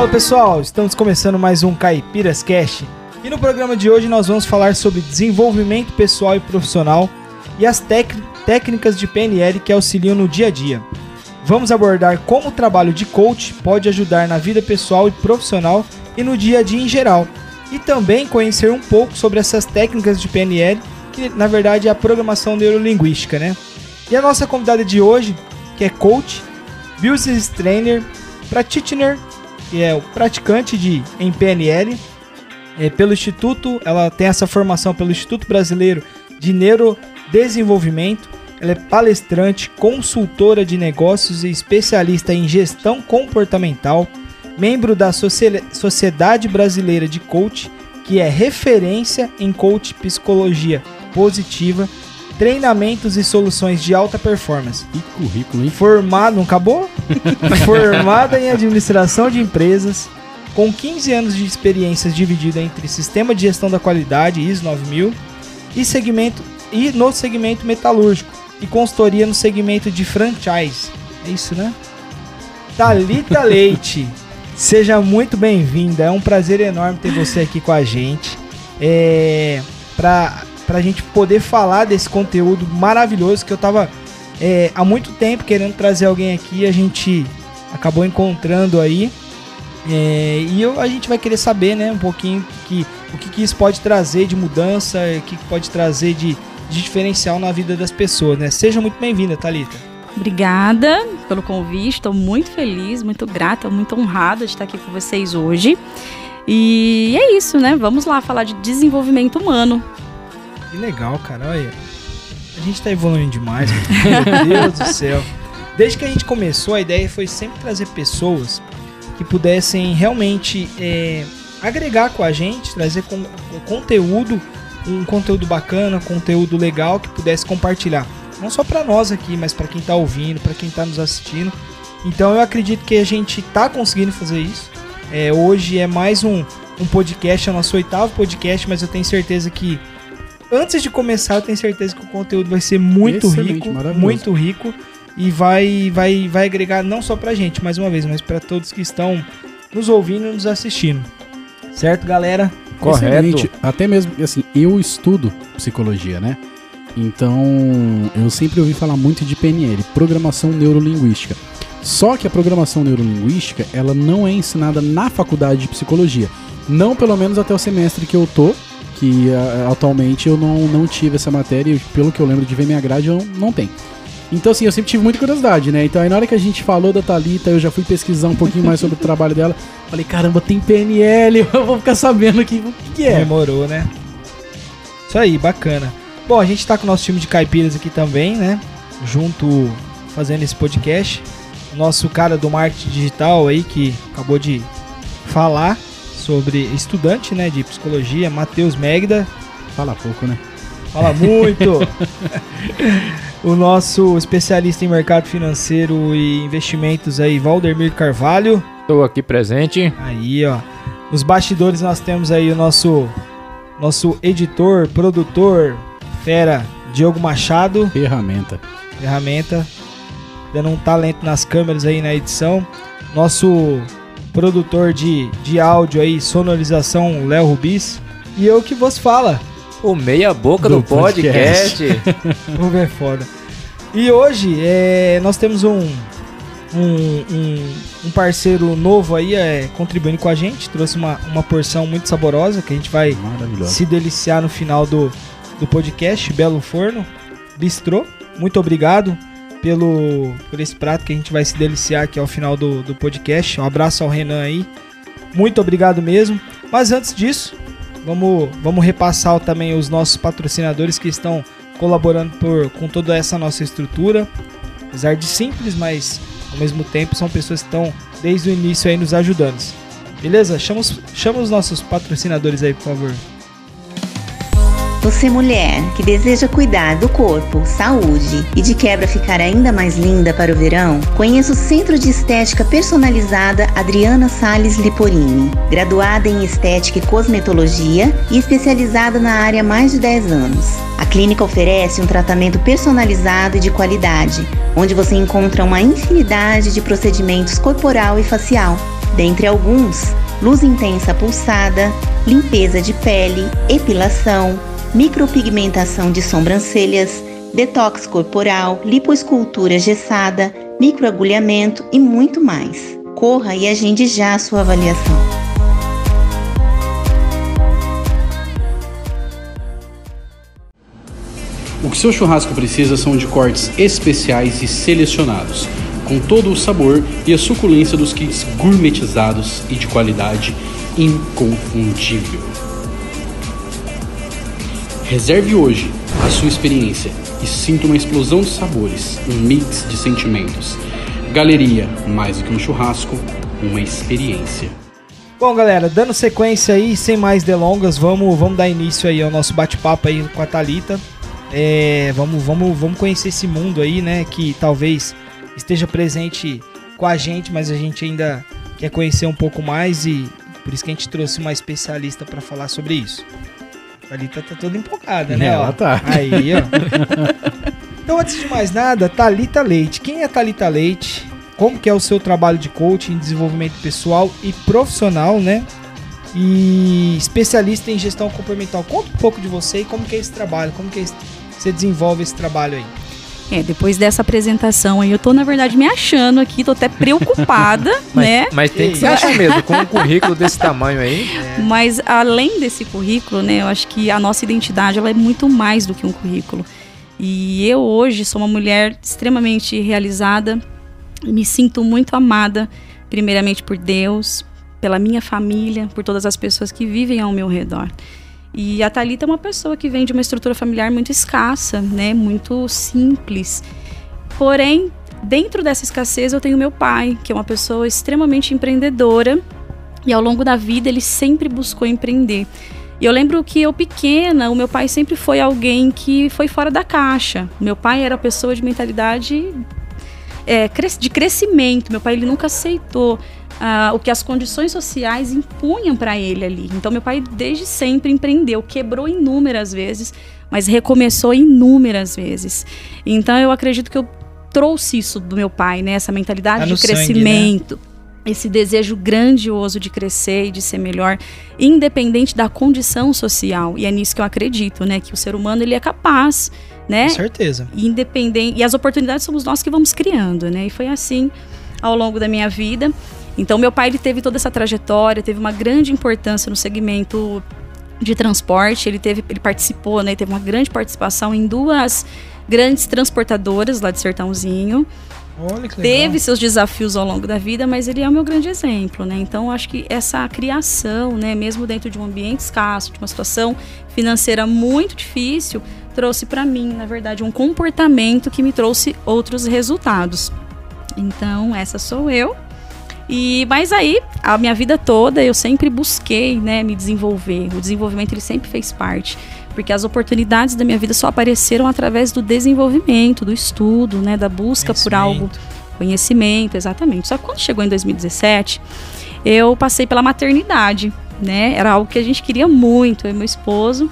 Fala pessoal, estamos começando mais um Caipiras Cast e no programa de hoje nós vamos falar sobre desenvolvimento pessoal e profissional e as técnicas de PNL que auxiliam no dia a dia. Vamos abordar como o trabalho de coach pode ajudar na vida pessoal e profissional e no dia a dia em geral, e também conhecer um pouco sobre essas técnicas de PNL, que na verdade é a programação neurolinguística, né? E a nossa convidada de hoje, que é coach, business trainer, practitioner que é o praticante de em PNL, é, pelo Instituto, ela tem essa formação pelo Instituto Brasileiro de Neurodesenvolvimento. Ela é palestrante, consultora de negócios e especialista em gestão comportamental, membro da Sociedade Brasileira de Coach, que é referência em coach psicologia positiva treinamentos e soluções de alta performance. Que currículo, hein? Formado, não acabou? Formada em administração de empresas, com 15 anos de experiências dividida entre sistema de gestão da qualidade ISO 9000 e segmento e no segmento metalúrgico e consultoria no segmento de franchise. É isso, né? Talita Leite, seja muito bem-vinda. É um prazer enorme ter você aqui com a gente. É, para pra gente poder falar desse conteúdo maravilhoso que eu tava é, há muito tempo querendo trazer alguém aqui, a gente acabou encontrando aí. É, e eu, a gente vai querer saber, né, um pouquinho que, o que, que isso pode trazer de mudança, o que, que pode trazer de, de diferencial na vida das pessoas, né? Seja muito bem-vinda, Talita. Obrigada pelo convite, estou muito feliz, muito grata, muito honrada de estar aqui com vocês hoje. E é isso, né? Vamos lá falar de desenvolvimento humano. Que legal, cara. Olha, a gente tá evoluindo demais. Meu Deus do céu. Desde que a gente começou, a ideia foi sempre trazer pessoas que pudessem realmente é, agregar com a gente, trazer com, conteúdo, um conteúdo bacana, conteúdo legal que pudesse compartilhar. Não só para nós aqui, mas para quem tá ouvindo, para quem tá nos assistindo. Então eu acredito que a gente tá conseguindo fazer isso. É, hoje é mais um, um podcast, é o nosso oitavo podcast, mas eu tenho certeza que antes de começar, eu tenho certeza que o conteúdo vai ser muito Excelente, rico, muito rico e vai, vai, vai agregar não só pra gente, mais uma vez, mas para todos que estão nos ouvindo e nos assistindo. Certo, galera? Correto. Excelente. Até mesmo, assim, eu estudo psicologia, né? Então, eu sempre ouvi falar muito de PNL, Programação Neurolinguística. Só que a programação neurolinguística, ela não é ensinada na faculdade de psicologia. Não pelo menos até o semestre que eu tô, que uh, atualmente eu não, não tive essa matéria e pelo que eu lembro de ver minha grade, eu não, não tenho. Então, assim, eu sempre tive muita curiosidade, né? Então, aí na hora que a gente falou da Thalita, eu já fui pesquisar um pouquinho mais sobre o trabalho dela. Falei, caramba, tem PNL, eu vou ficar sabendo aqui o que, que é. Demorou, né? Isso aí, bacana. Bom, a gente tá com o nosso time de caipiras aqui também, né? Junto, fazendo esse podcast. Nosso cara do marketing digital aí, que acabou de falar sobre estudante né, de psicologia, Matheus Megda. Fala pouco, né? Fala muito! o nosso especialista em mercado financeiro e investimentos aí, Valdemir Carvalho. Estou aqui presente. Aí, ó. Nos bastidores nós temos aí o nosso nosso editor, produtor, fera, Diogo Machado. Ferramenta. Ferramenta. Dando um talento nas câmeras aí na edição. Nosso produtor de, de áudio aí, sonorização Léo Rubis. E eu que vos fala. O meia boca do, do podcast. Vamos ver foda. E hoje é, nós temos um, um, um, um, parceiro novo aí é, contribuindo com a gente. Trouxe uma, uma porção muito saborosa que a gente vai se deliciar no final do, do podcast. Belo Forno, Bistrô. Muito obrigado pelo por esse prato que a gente vai se deliciar aqui ao final do, do podcast. Um abraço ao Renan aí. Muito obrigado mesmo. Mas antes disso, vamos, vamos repassar também os nossos patrocinadores que estão colaborando por, com toda essa nossa estrutura. Apesar de simples, mas ao mesmo tempo são pessoas que estão desde o início aí nos ajudando. Beleza? Chama os, chama os nossos patrocinadores aí, por favor. Você, mulher, que deseja cuidar do corpo, saúde e de quebra ficar ainda mais linda para o verão, conheça o Centro de Estética Personalizada Adriana Sales Liporini. Graduada em Estética e Cosmetologia e especializada na área há mais de 10 anos. A clínica oferece um tratamento personalizado e de qualidade, onde você encontra uma infinidade de procedimentos corporal e facial Dentre alguns, luz intensa pulsada, limpeza de pele, epilação, micropigmentação de sobrancelhas, detox corporal, lipoescultura gessada, microagulhamento e muito mais. Corra e agende já a sua avaliação. O que seu churrasco precisa são de cortes especiais e selecionados, com todo o sabor e a suculência dos kits gourmetizados e de qualidade inconfundível. Reserve hoje a sua experiência e sinta uma explosão de sabores, um mix de sentimentos. Galeria, mais do que um churrasco, uma experiência. Bom, galera, dando sequência aí, sem mais delongas, vamos, vamos dar início aí ao nosso bate-papo aí com a Thalita. É, vamos, vamos, vamos conhecer esse mundo aí, né? Que talvez esteja presente com a gente, mas a gente ainda quer conhecer um pouco mais e por isso que a gente trouxe uma especialista para falar sobre isso. A Thalita tá toda empolgada, né? Ela ó? tá. Aí, ó. então, antes de mais nada, Thalita Leite. Quem é Thalita Leite? Como que é o seu trabalho de coaching, desenvolvimento pessoal e profissional, né? E especialista em gestão comportamental. Conta um pouco de você e como que é esse trabalho, como que é esse- você desenvolve esse trabalho aí. É, depois dessa apresentação aí, eu tô, na verdade, me achando aqui, tô até preocupada, Mas, né? mas tem que se achar mesmo, com um currículo desse tamanho aí. Mas além desse currículo, né, eu acho que a nossa identidade ela é muito mais do que um currículo. E eu hoje sou uma mulher extremamente realizada, me sinto muito amada, primeiramente por Deus, pela minha família, por todas as pessoas que vivem ao meu redor. E a Thalita é uma pessoa que vem de uma estrutura familiar muito escassa, né, muito simples. Porém, dentro dessa escassez eu tenho meu pai, que é uma pessoa extremamente empreendedora, e ao longo da vida ele sempre buscou empreender. E eu lembro que eu pequena, o meu pai sempre foi alguém que foi fora da caixa. Meu pai era pessoa de mentalidade é, de crescimento. Meu pai ele nunca aceitou ah, o que as condições sociais impunham para ele ali. Então meu pai desde sempre empreendeu, quebrou inúmeras vezes, mas recomeçou inúmeras vezes. Então eu acredito que eu trouxe isso do meu pai, né? Essa mentalidade Tá de no sangue, né? crescimento. Esse desejo grandioso de crescer e de ser melhor, independente da condição social. E é nisso que eu acredito, né? Que o ser humano ele é capaz, né? Com certeza. independente e as oportunidades somos nós que vamos criando, né? E foi assim ao longo da minha vida. Então meu pai ele teve toda essa trajetória, teve uma grande importância no segmento de transporte, ele teve ele participou, né, teve uma grande participação em duas grandes transportadoras lá de Sertãozinho. Olha que legal. Teve seus desafios ao longo da vida, mas ele é o meu grande exemplo, né? Então, acho que essa criação, né, mesmo dentro de um ambiente escasso, de uma situação financeira muito difícil, trouxe para mim, na verdade, um comportamento que me trouxe outros resultados. Então, essa sou eu. E mas aí, a minha vida toda eu sempre busquei, né, me desenvolver. O desenvolvimento ele sempre fez parte, porque as oportunidades da minha vida só apareceram através do desenvolvimento, do estudo, né, da busca por algo Conhecimento. Exatamente. Só que quando chegou em 2017, eu passei pela maternidade, né? Era algo que a gente queria muito, eu e meu esposo.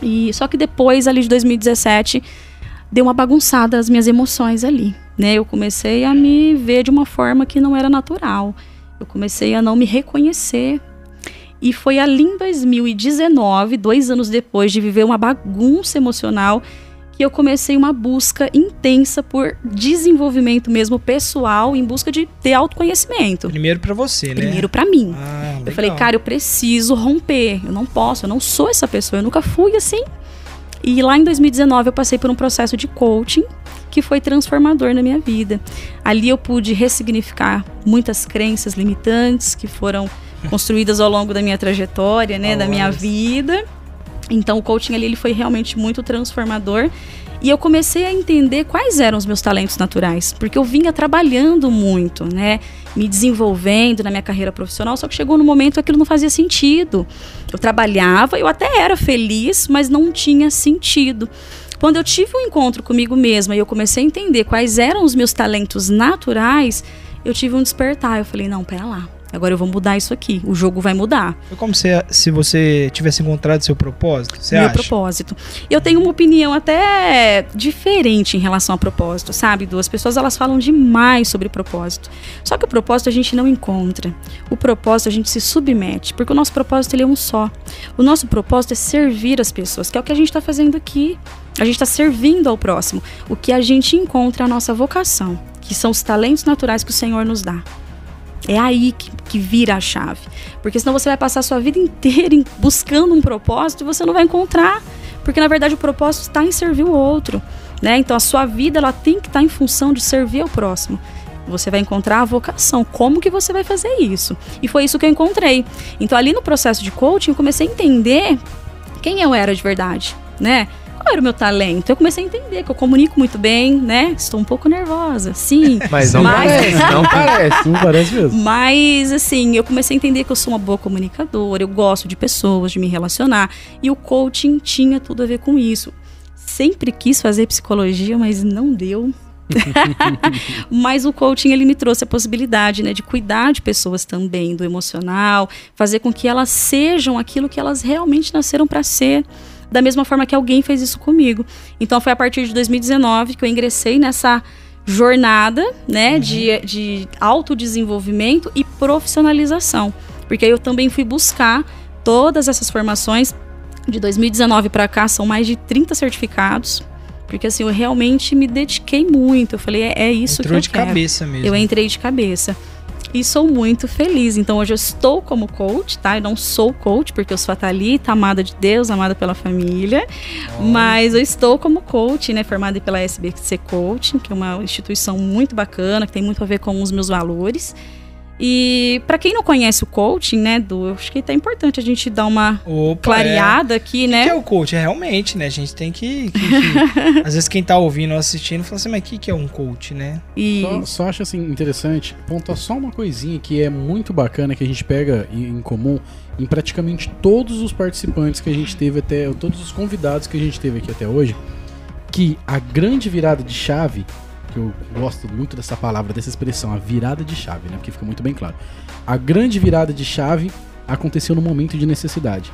E só que depois ali de 2017 deu uma bagunçada as minhas emoções ali, né? Eu comecei a me ver de uma forma que não era natural. Eu comecei a não me reconhecer. E foi ali em 2019, dois anos depois de viver uma bagunça emocional, que eu comecei uma busca intensa por desenvolvimento mesmo pessoal, em busca de ter autoconhecimento. Primeiro pra você, né? Primeiro pra mim. Ah, Eu falei, cara, eu preciso romper. Eu não posso, eu não sou essa pessoa, eu nunca fui assim. E lá em 2019 eu passei por um processo de coaching que foi transformador na minha vida. Ali eu pude ressignificar muitas crenças limitantes que foram construídas ao longo da minha trajetória, né, da minha vida. Então o coaching ali ele foi realmente muito transformador. E eu comecei a entender quais eram os meus talentos naturais, porque eu vinha trabalhando muito, né, me desenvolvendo na minha carreira profissional, só que chegou no momento que aquilo não fazia sentido. Eu trabalhava, eu até era feliz, mas não tinha sentido. Quando eu tive um encontro comigo mesma e eu comecei a entender quais eram os meus talentos naturais, eu tive um despertar. Eu falei, não, pera lá. Agora eu vou mudar isso aqui. O jogo vai mudar. Foi como se, se você tivesse encontrado seu propósito, você meu acha? propósito. Eu tenho uma opinião até diferente em relação a propósito, sabe? Duas pessoas elas falam demais sobre propósito. Só que o propósito a gente não encontra. O propósito a gente se submete, porque o nosso propósito ele é um só. O nosso propósito é servir as pessoas, que é o que a gente está fazendo aqui. A gente está servindo ao próximo. O que a gente encontra é a nossa vocação, que são os talentos naturais que o Senhor nos dá. É aí que, que vira a chave. Porque senão você vai passar a sua vida inteira buscando um propósito e você não vai encontrar. Porque na verdade o propósito está em servir o outro. Né? Então a sua vida ela tem que estar em função de servir ao próximo. Você vai encontrar a vocação. Como que você vai fazer isso? E foi isso que eu encontrei. Então ali no processo de coaching eu comecei a entender quem eu era de verdade, né? Qual era o meu talento? Eu comecei a entender que eu comunico muito bem, né? Estou um pouco nervosa, sim. Mas não Mas- parece, não parece. Não parece mesmo. Mas, assim, eu comecei a entender que eu sou uma boa comunicadora, eu gosto de pessoas, de me relacionar. E o coaching tinha tudo a ver com isso. Sempre quis fazer psicologia, mas não deu. mas o coaching ele me trouxe a possibilidade, né, de cuidar de pessoas também do emocional, fazer com que elas sejam aquilo que elas realmente nasceram para ser, da mesma forma que alguém fez isso comigo. Então foi a partir de 2019 que eu ingressei nessa jornada, né, de, de autodesenvolvimento e profissionalização, porque aí eu também fui buscar todas essas formações de 2019 para cá são mais de 30 certificados. Porque assim, eu realmente me dediquei muito. Eu falei, é, é isso Entrou que de eu quero. cabeça mesmo. Eu entrei de cabeça. E sou muito feliz. Então hoje eu estou como coach, tá? Eu não sou coach, porque eu sou a Thalita, amada de Deus, amada pela família. Mas eu estou como coach, né? Formada pela SBC Coaching, que é uma instituição muito bacana, que tem muito a ver com os meus valores. E para quem não conhece o coaching, né, Du, eu acho que tá importante a gente dar uma Opa, clareada aqui, é. O né? que é o coach? É realmente, né? A gente tem que. que- que- às vezes quem tá ouvindo ou assistindo fala assim, mas o que, que é um coach, né? E Só, só acho assim interessante, pontuar só uma coisinha que é muito bacana que a gente pega em, em comum em praticamente todos os participantes que a gente teve até, todos os convidados que a gente teve aqui até hoje, que a grande virada de chave, que eu gosto muito dessa palavra, dessa expressão, a virada de chave, né? Porque fica muito bem claro. A grande virada de chave aconteceu no momento de necessidade.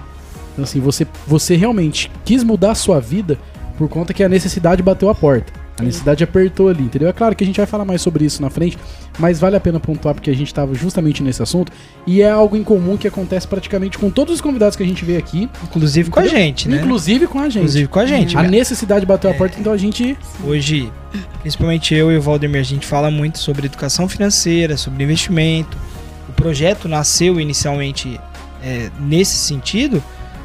Então assim, você, você realmente quis mudar a sua vida por conta que a necessidade bateu a porta. A necessidade apertou ali, entendeu? É claro que a gente vai falar mais sobre isso na frente, mas vale a pena pontuar porque a gente estava justamente nesse assunto e é algo em comum que acontece praticamente com todos os convidados que a gente vê aqui, Inclusive com a Entendeu? gente, né? inclusive com a gente. Inclusive com a gente. A necessidade bateu a porta, então a gente Hoje, principalmente eu e o Valdemir, a gente fala muito sobre educação financeira, sobre investimento. O projeto nasceu inicialmente é, nesse sentido,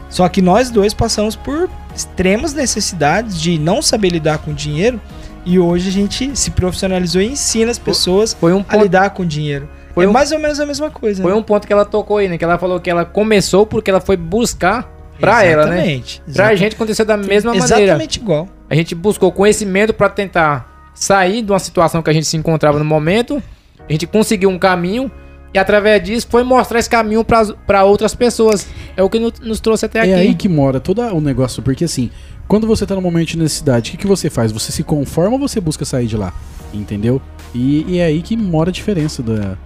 só que nós dois passamos por extremas necessidades de não saber lidar com dinheiro e hoje a gente se profissionalizou e ensina as pessoas Foi um a ponto, lidar com dinheiro. Foi é um- mais ou menos a mesma coisa. foi né? um ponto que ela tocou aí, né? Que ela falou que ela começou porque ela foi buscar pra ela, né? Exatamente. Pra exatamente. gente aconteceu da mesma maneira. Exatamente igual. A gente buscou conhecimento pra tentar sair de uma situação que a gente se encontrava no momento. A gente conseguiu um caminho e através disso foi mostrar esse caminho para outras pessoas. É o que no- nos trouxe até aqui. É aí que mora todo o negócio, porque assim, quando você tá num momento de necessidade, o que, que você faz? Você se conforma ou você busca sair de lá? Entendeu? E, e é aí que mora a diferença da,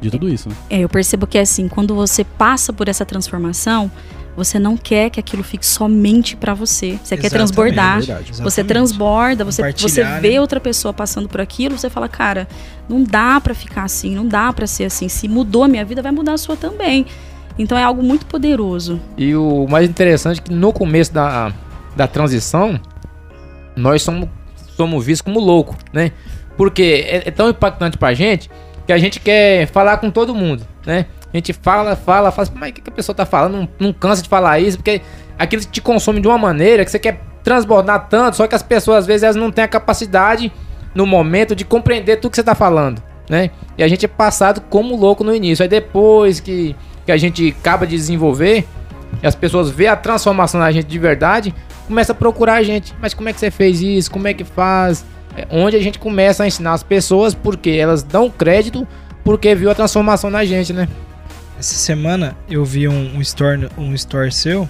de tudo isso, né? É, eu percebo que é assim, quando você passa por essa transformação, você não quer que aquilo fique somente pra você. Você quer Exatamente, transbordar. é verdade. Você transborda, você, você vê né? outra pessoa passando por aquilo, você fala, cara, não dá pra ficar assim, não dá pra ser assim. Se mudou a minha vida, vai mudar a sua também. Então é algo muito poderoso. E o mais interessante é que no começo da, da transição, nós somos, somos vistos como louco, né? Porque é, é tão impactante pra gente que a gente quer falar com todo mundo, né? A gente fala, fala, fala, mas o que, que a pessoa tá falando? Não, não cansa de falar isso, porque aquilo te consome de uma maneira que você quer transbordar tanto, só que as pessoas às vezes elas não têm a capacidade no momento de compreender tudo que você tá falando, né? E a gente é passado como louco no início. Aí depois que, que a gente acaba de desenvolver, e as pessoas vê a transformação na gente de verdade, começa a procurar a gente. Mas como é que você fez isso? Como é que faz? É onde a gente começa a ensinar as pessoas, porque elas dão crédito porque viu a transformação na gente, né? Essa semana eu vi um, um, story, um story seu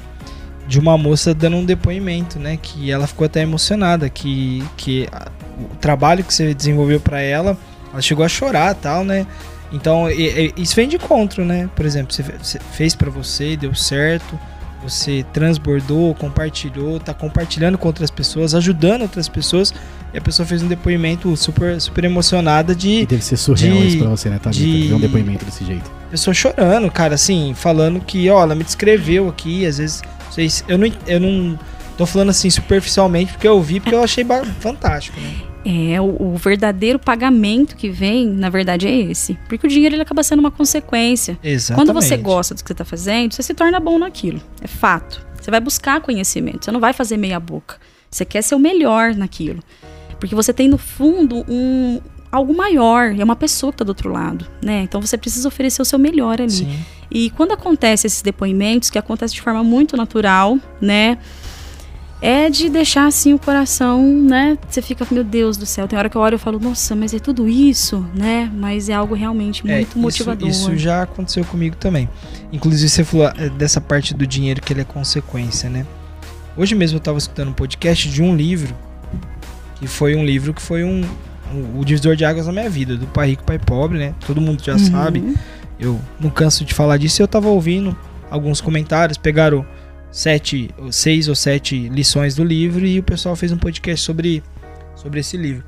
de uma moça dando um depoimento, né? Que ela ficou até emocionada, que, que a- o trabalho que você desenvolveu pra ela, ela chegou a chorar tal, né? Então, e- e- isso vem de encontro, né? Por exemplo, você você fez pra você, deu certo, você transbordou, compartilhou, tá compartilhando com outras pessoas, ajudando outras pessoas, e a pessoa fez um depoimento super, super emocionada E de deve ser surreal de- isso pra você, né, Thalita? de- Ver um depoimento desse jeito. pessoa chorando, cara, assim, falando que, ó, ela me descreveu aqui, às vezes, vocês, eu não, eu não tô falando assim superficialmente porque eu ouvi, porque eu achei fantástico, né? É, o, o verdadeiro pagamento que vem, na verdade, é esse. Porque o dinheiro ele acaba sendo uma consequência. Exatamente. Quando você gosta do que você está fazendo, você se torna bom naquilo. É fato. Você vai buscar conhecimento. Você não vai fazer meia boca. Você quer ser o melhor naquilo. Porque você tem no fundo um algo maior. É uma pessoa que está do outro lado, né? Então você precisa oferecer o seu melhor ali. Sim. E quando acontece esses depoimentos, que acontece de forma muito natural, né? É de deixar assim o coração, né? Você fica, meu Deus do céu. Tem hora que eu olho e falo, nossa, mas é tudo isso, né? Mas é algo realmente É, muito isso- motivador. Isso, já aconteceu comigo também. Inclusive, você falou é, dessa parte do dinheiro que ele é consequência, né? Hoje mesmo eu estava escutando um podcast de um livro, que foi um livro que foi um, um- o divisor de águas na minha vida, do Pai Rico, Pai Pobre, né? Todo mundo já Uhum. sabe. Eu não canso de falar disso. Eu tava ouvindo alguns comentários, pegaram sete, ou seis ou sete lições do livro e o pessoal fez um podcast sobre, sobre esse livro.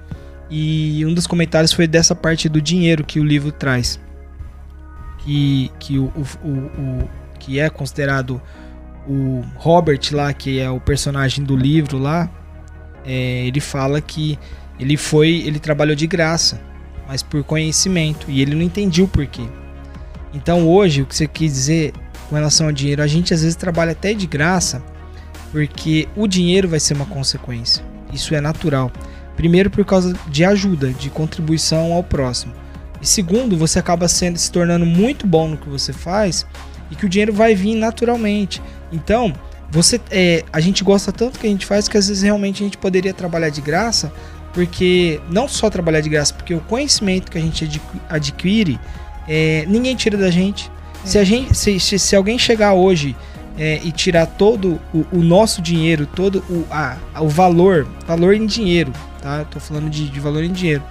E um dos comentários foi dessa parte do dinheiro que o livro traz. Que, que, o, o- o- que é considerado o Robert lá, que é o personagem do livro lá, é, ele fala que ele foi, ele trabalhou de graça, mas por conhecimento, e ele não entendia o porquê. Então hoje, o que você quis dizer com relação ao dinheiro, a gente às vezes trabalha até de graça, porque o dinheiro vai ser uma consequência. Isso é natural. Primeiro por causa de ajuda, de contribuição ao próximo. E segundo, você acaba sendo se tornando muito bom no que você faz e que o dinheiro vai vir naturalmente. Então, você é, a gente gosta tanto que a gente faz que às vezes realmente a gente poderia trabalhar de graça, porque não só trabalhar de graça, porque o conhecimento que a gente adqui- adquire, é, ninguém tira da gente. Se, a gente se, se, se alguém chegar hoje é, e tirar todo o, o nosso dinheiro, todo o, a, o valor, valor em dinheiro, tá? Eu tô falando de, de valor em dinheiro.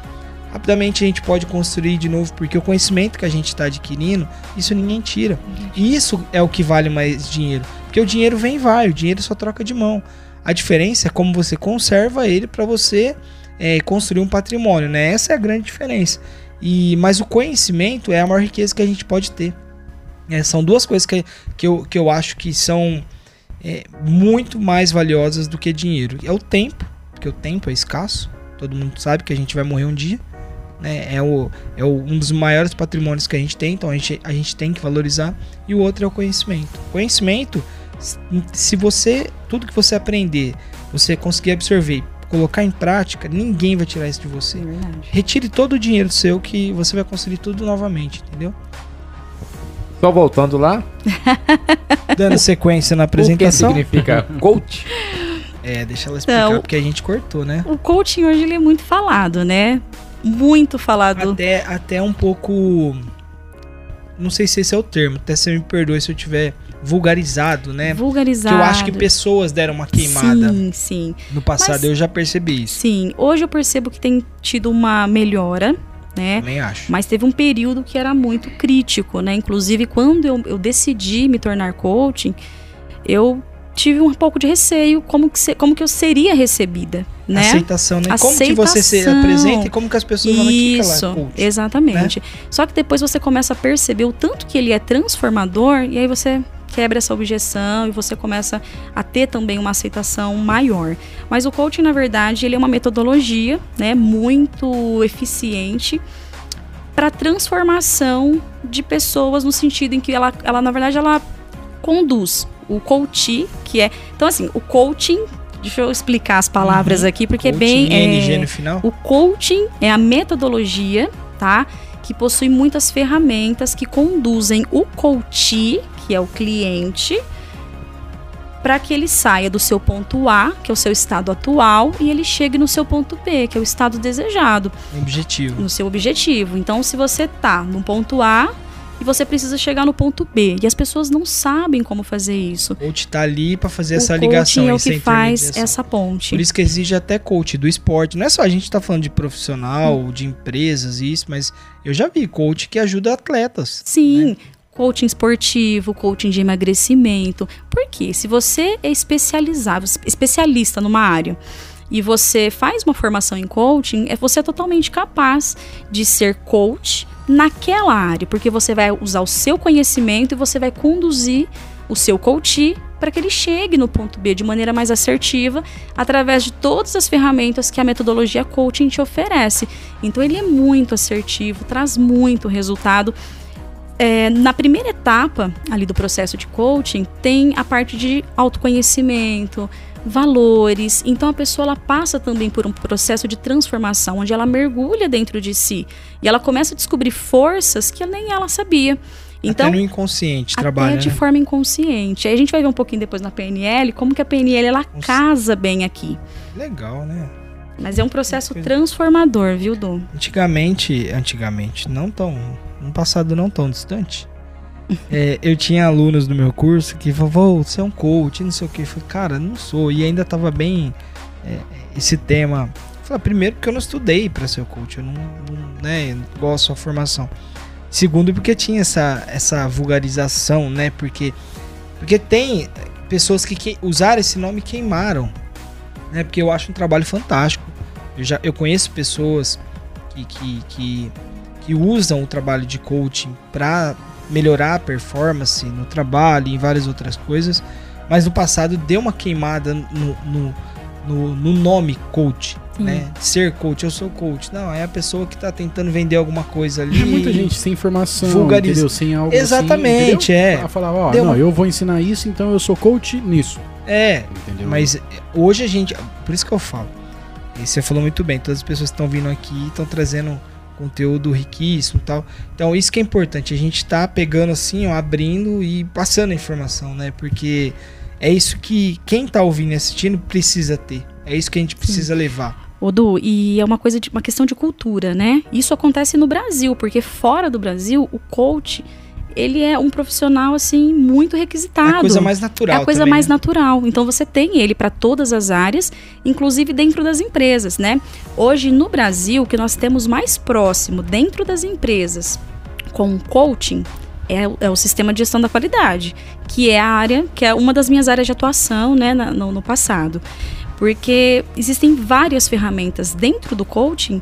Rapidamente a gente pode construir de novo, porque o conhecimento que a gente está adquirindo, isso ninguém tira. E isso é o que vale mais dinheiro. Porque o dinheiro vem e vai, o dinheiro só troca de mão. A diferença é como você conserva ele para você é, construir um patrimônio, né? Essa é a grande diferença. E, mas o conhecimento é a maior riqueza que a gente pode ter. É, são duas coisas que, que, eu, que eu acho que são é, muito mais valiosas do que dinheiro. É o tempo, porque o tempo é escasso. Todo mundo sabe que a gente vai morrer um dia. Né? É, o, é o, um dos maiores patrimônios que a gente tem, então a gente, a gente tem que valorizar. E o outro é o conhecimento. Conhecimento, se você, tudo que você aprender, você conseguir absorver, colocar em prática, ninguém vai tirar isso de você. É. Retire todo o dinheiro seu que você vai conseguir tudo novamente, entendeu? Só voltando lá, Dando sequência na o que apresentação. significa coach? É, deixa ela explicar, Então, porque a gente cortou, né? O coaching hoje ele é muito falado, né? Muito falado. Até, até um pouco. Não sei se esse é o termo, até você me perdoe se eu tiver vulgarizado, né? Que Vulgarizado. eu acho que pessoas deram uma queimada Sim, sim. no passado, Mas- eu já percebi isso. Sim. Hoje eu percebo que tem tido uma melhora, né? Também acho. Mas teve um período que era muito crítico, né? Inclusive, quando eu, eu decidi me tornar coaching, eu tive um pouco de receio como que, se- como que eu seria recebida, né? Aceitação, né? Como que você se Aceitação. apresenta e como que as pessoas vão aqui Isso, coach. exatamente. Só que depois você começa a perceber o tanto que ele é transformador e aí você quebra essa objeção e você começa a ter também uma aceitação maior. Mas o coaching, na verdade, ele é uma metodologia, né, muito eficiente para transformação de pessoas no sentido em que ela, ela na verdade, ela conduz o coach, que é, então assim, o coaching, deixa eu explicar as palavras Uhum. aqui porque é Coaching, bem ING é, no final. o coaching é a metodologia, tá? Que possui muitas ferramentas que conduzem o coach, que é o cliente, para que ele saia do seu ponto A, que é o seu estado atual, e ele chegue no seu ponto B, que é o estado desejado, Objetivo. no seu objetivo. Então, se você tá no ponto A e você precisa chegar no ponto B. E as pessoas não sabem como fazer isso. O coach tá ali para fazer o essa ligação. é o que faz essa ponte. Por isso que exige até coach do esporte. Não é só a gente tá falando de profissional, de empresas e isso, mas eu já vi coach que ajuda atletas. Sim, coaching esportivo, coaching de emagrecimento. Porque se você é especializado, especialista numa área e você faz uma formação em coaching, é você é totalmente capaz de ser coach naquela área, porque você vai usar o seu conhecimento e você vai conduzir o seu coach para que ele chegue no ponto B de maneira mais assertiva, através de todas as ferramentas que a metodologia coaching te oferece. Então ele é muito assertivo, traz muito resultado. É, na primeira etapa ali do processo de coaching tem a parte de autoconhecimento, valores. Então a pessoa ela passa também por um processo de transformação, onde ela mergulha dentro de si e ela começa a descobrir forças que nem ela sabia. Então, até no inconsciente até trabalha. de né? forma inconsciente. Aí a gente vai ver um pouquinho depois na PNL como que a PNL ela casa bem aqui. Legal, né? Mas é um processo transformador, viu, Dom? Antigamente, antigamente, não tão, um passado não tão distante, é, eu tinha alunos do meu curso que falavam, "Vô, você é um coach, não sei o que. Eu falei, cara, não sou. E ainda tava bem é, esse tema. Eu falei, primeiro porque eu não estudei para ser coach, eu não, não né, gosto da formação. Segundo, porque tinha essa, essa vulgarização, né? Porque, porque tem pessoas que, que usaram esse nome queimaram, né? Porque eu acho um trabalho fantástico. Eu, já, eu conheço pessoas que, que, que, que usam o trabalho de coaching para melhorar a performance no trabalho e em várias outras coisas, mas no passado deu uma queimada no, no, no, no nome coach, Sim. né? Ser coach, eu sou coach. Não, é a pessoa que tá tentando vender alguma coisa ali. E muita gente sem informação, entendeu? Sem algo Exatamente, assim, é. Ela falava, ó, Deu não, uma- eu vou ensinar isso, então eu sou coach nisso, É, entendeu? Mas hoje a gente. Por isso que eu falo. E você falou muito bem, todas as pessoas que estão vindo aqui estão trazendo conteúdo riquíssimo e tal. Então isso que é importante, a gente tá pegando assim, ó, abrindo e passando a informação, né? Porque é isso que quem tá ouvindo e assistindo precisa ter. É isso que a gente precisa levar. Odu, e é uma coisa de uma questão de cultura, né? Isso acontece no Brasil, porque fora do Brasil, o coach, ele é um profissional assim muito É requisitado. a coisa mais natural. É a coisa também, mais né? natural. Então você tem ele para todas as áreas, inclusive dentro das empresas, né? Hoje no Brasil, o que nós temos mais próximo dentro das empresas com o coaching é, o- é o sistema de gestão da qualidade, que é a área, que é uma das minhas áreas de atuação, né, na- no, no passado. Porque existem várias ferramentas dentro do coaching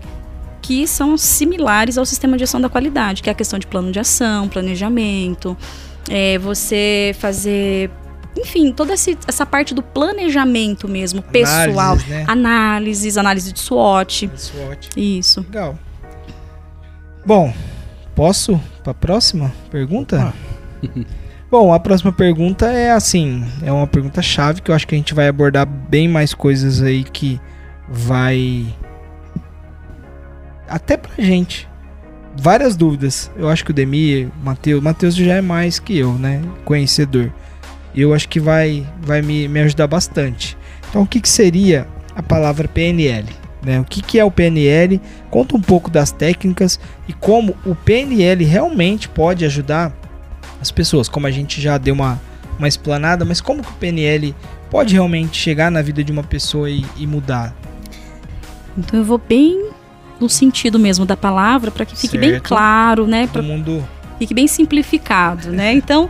que são similares ao sistema de gestão da qualidade, que é a questão de plano de ação, planejamento, é, você fazer, enfim, toda esse- essa parte do planejamento mesmo, pessoal, Análises, né? análises, análise de SWOT, SWOT. isso. Legal. Bom, posso para a próxima pergunta? Bom, a próxima pergunta é assim, é uma pergunta chave que eu acho que a gente vai abordar bem mais coisas aí que vai até pra gente. Várias dúvidas. Eu acho que o Demir, o Matheus, Matheus já é mais que eu, né? Conhecedor. Eu acho que vai vai me, me ajudar bastante. Então, o que, que seria a palavra PNL? Né? O que, que é o PNL? Conta um pouco das técnicas e como o PNL realmente pode ajudar as pessoas. Como a gente já deu uma, uma explanada, mas como que o PNL pode realmente chegar na vida de uma pessoa e, e mudar? Então eu vou bem no sentido mesmo da palavra para que fique bem Certo. claro, né? Pra Todo mundo fique bem simplificado, né? Então,